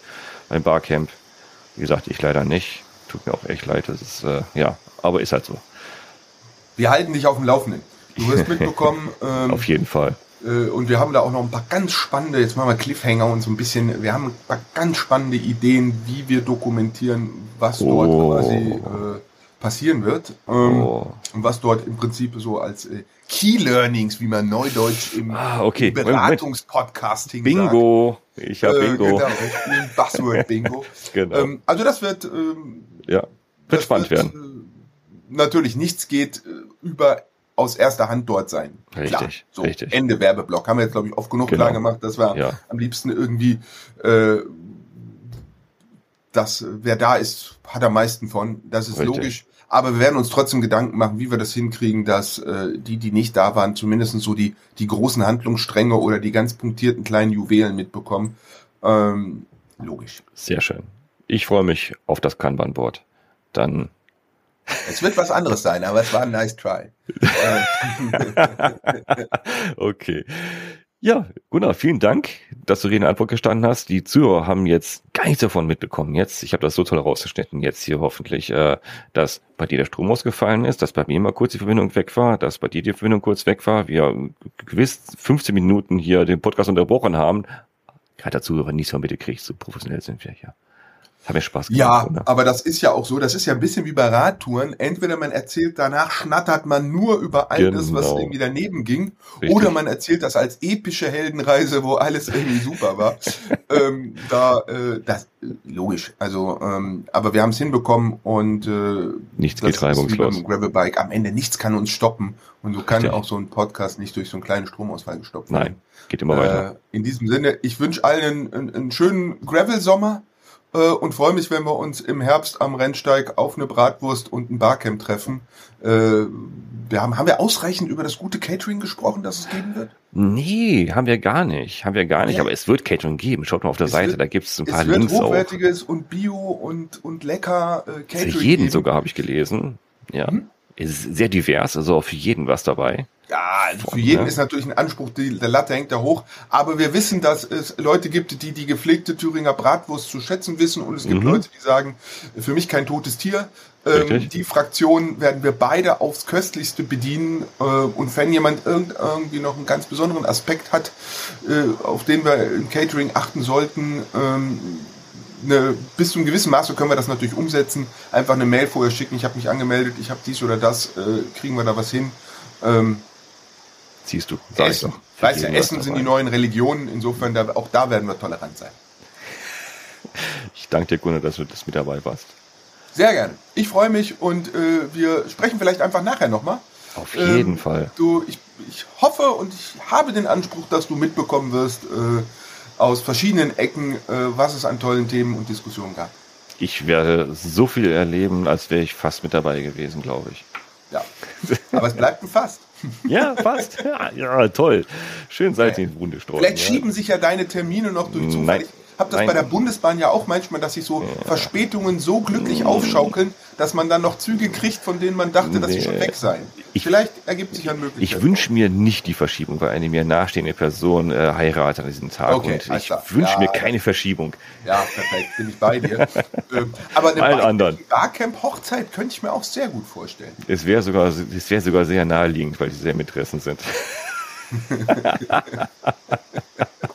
beim Barcamp. Wie gesagt, ich leider nicht. Tut mir auch echt leid. Das ist, äh, ja, aber ist halt so.
Wir halten dich auf dem Laufenden. Du wirst (laughs) mitbekommen.
Ähm, auf jeden Fall.
Äh, und wir haben da auch noch ein paar ganz spannende, jetzt machen wir Cliffhanger und so ein bisschen, wir haben ein paar ganz spannende Ideen, wie wir dokumentieren, was dort
Oh.
quasi äh, passieren wird. Ähm,
Oh.
Und was dort im Prinzip so als äh, Key Learnings, wie man neudeutsch im,
Ah, okay.
im Beratungspodcasting sagt.
Bingo. Ich habe
Äh,
Bingo.
Genau, ich spiele Buzzword-Bingo. (laughs)
Genau.
ähm, also das wird, ähm,
ja. Wird spannend werden.
Äh, natürlich, nichts geht äh, über aus erster Hand dort sein.
Richtig,
Klar, so,
richtig.
Ende Werbeblock. Haben wir jetzt, glaube ich, oft genug
Genau.
klar gemacht, dass wir
Ja.
am liebsten irgendwie, äh, das, wer da ist, hat am meisten von. Das ist
Richtig.
logisch. Aber wir werden uns trotzdem Gedanken machen, wie wir das hinkriegen, dass äh, die, die nicht da waren, zumindest so die, die großen Handlungsstränge oder die ganz punktierten kleinen Juwelen mitbekommen. Ähm, logisch.
Sehr schön. Ich freue mich auf das Kanban-Board. Dann
Es wird was anderes sein, aber es war ein nice try. (laughs) äh,
okay. Ja, Gunnar, vielen Dank, dass du Rede und Antwort gestanden hast. Die Zuhörer haben jetzt gar nichts davon mitbekommen. Jetzt, ich habe das so toll rausgeschnitten, jetzt hier hoffentlich, äh, dass bei dir der Strom ausgefallen ist, dass bei mir mal kurz die Verbindung weg war, dass bei dir die Verbindung kurz weg war, wir gewiss 15 Minuten hier den Podcast unterbrochen haben. Hat der Zuhörer nichts mehr mitgekriegt, so professionell sind wir hier. Hat mir Spaß gemacht.
Ja,
Gunnar.
aber das ist ja auch so, das ist ja ein bisschen wie bei Radtouren. Entweder man erzählt danach, schnattert man nur über all das, was
Genau.
irgendwie daneben ging,
Richtig.
oder man erzählt das als epische Heldenreise, wo alles irgendwie super war. (laughs) ähm, da, äh, das, logisch. Also, ähm, aber wir haben es hinbekommen und äh,
Nichts geht reibungslos.
Gravelbike. Am Ende nichts kann uns stoppen und so kann
Richtig.
auch so ein Podcast nicht durch so einen kleinen Stromausfall gestoppt
Nein, geht immer weiter.
äh, in diesem Sinne, ich wünsche allen einen, einen, einen schönen Gravel-Sommer äh, und freue mich, wenn wir uns im Herbst am Rennsteig auf eine Bratwurst und ein Barcamp treffen. Äh, wir haben, haben wir ausreichend über das gute Catering gesprochen, das es geben wird?
Nee, haben wir gar nicht. Haben wir gar nicht,
Ja.
aber es wird Catering geben. Schaut mal auf der
Es
Seite,
wird-
da gibt's ein
Es
paar
wird
Links auch.
hochwertiges und Bio und, und lecker äh,
Für
Catering
jeden
geben.
sogar habe ich gelesen. Ja.
Hm?
Ist sehr divers, also auch für jeden was dabei.
Ja, also für
Von,
jeden
ne?
ist natürlich ein Anspruch, die, der Latte hängt da hoch. Aber wir wissen, dass es Leute gibt, die die gepflegte Thüringer Bratwurst zu schätzen wissen. Und es gibt
Mhm.
Leute, die sagen, für mich kein totes Tier. Ähm, die Fraktion werden wir beide aufs Köstlichste bedienen. Äh, und wenn jemand irgend, irgendwie noch einen ganz besonderen Aspekt hat, äh, auf den wir im Catering achten sollten, ähm, eine, bis zu einem gewissen Maße können wir das natürlich umsetzen. Einfach eine Mail vorher schicken, ich habe mich angemeldet, ich habe dies oder das, äh, kriegen wir da was hin. Ähm,
Siehst du, sag ich
Essen.
doch. Für
Weißt du, Essen sind die neuen Religionen, insofern da, auch da werden wir tolerant sein.
Ich danke dir, Gunnar, dass du das mit dabei warst.
Sehr gerne. Ich freue mich und äh, wir sprechen vielleicht einfach nachher nochmal.
Auf jeden
Ähm,
Fall.
Du, ich, ich hoffe und ich habe den Anspruch, dass du mitbekommen wirst äh, aus verschiedenen Ecken, äh, was es an tollen Themen und Diskussionen gab.
Ich werde so viel erleben, als wäre ich fast mit dabei gewesen, glaube ich.
Ja. Aber es bleibt ein Fast. (laughs)
Ja, fast. Ja, ja toll. Schön Salz in die Wunde streuen.
Vielleicht
ja.
schieben sich ja deine Termine noch durch Zufall.
Nein.
Habe das
Nein.
bei der Bundesbahn ja auch manchmal, dass sich so Verspätungen so glücklich aufschaukeln, dass man dann noch Züge kriegt, von denen man dachte, dass sie
Nee.
schon weg seien.
Ich-
Vielleicht ergibt sich eine Möglichkeit.
Ich wünsche mir nicht die Verschiebung, weil eine mir nahestehende Person äh, heiratet an diesem Tag.
Okay,
und ich wünsche
Ja,
mir
ja.
keine Verschiebung.
Ja, perfekt, bin ich bei dir. (laughs) Ähm, Aber eine
Allen anderen.
Barcamp-Hochzeit könnte ich mir auch sehr gut vorstellen.
Es wäre sogar, es wäre sogar sehr naheliegend, weil sie sehr Interessen sind. (laughs) (laughs)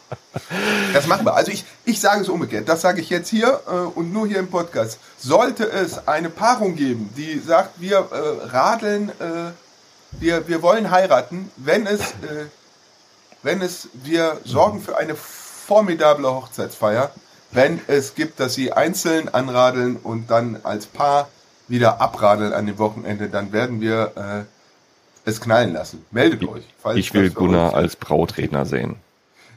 Das machen wir. Also ich, ich sage es umgekehrt. Das sage ich jetzt hier äh, und nur hier im Podcast. Sollte es eine Paarung geben, die sagt, wir äh, radeln, äh, wir, wir wollen heiraten, wenn es, äh, wenn es, wir sorgen für eine formidable Hochzeitsfeier, wenn es gibt, dass sie einzeln anradeln und dann als Paar wieder abradeln an dem Wochenende, dann werden wir äh, es knallen lassen. Meldet euch. falls
Ich will
euch-
Gunnar als Brautredner sehen.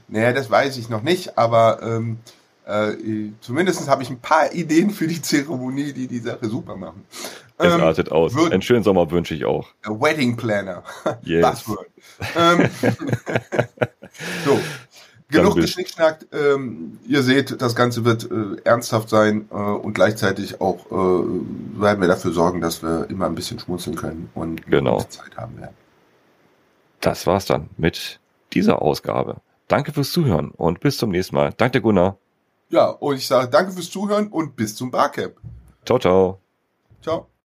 Naja, das weiß ich noch nicht, aber ähm, äh, zumindest habe ich ein paar Ideen für die Zeremonie, die die Sache super machen.
Es
Ähm,
artet aus. Einen schönen Sommer wünsche ich auch.
a Wedding Planner. (laughs)
Yes.
Buzzword. Ähm, (laughs) so. Genug geschnickschnackt. Ähm, ihr seht, das Ganze wird äh, ernsthaft sein äh, und gleichzeitig auch äh, werden wir dafür sorgen, dass wir immer ein bisschen schmunzeln können und
Genau.
Zeit haben werden.
Das war's dann mit dieser Ausgabe. Danke fürs Zuhören und bis zum nächsten Mal. Danke, Gunnar.
Ja, und ich sage danke fürs Zuhören und bis zum Barcamp.
Ciao, ciao.
Ciao.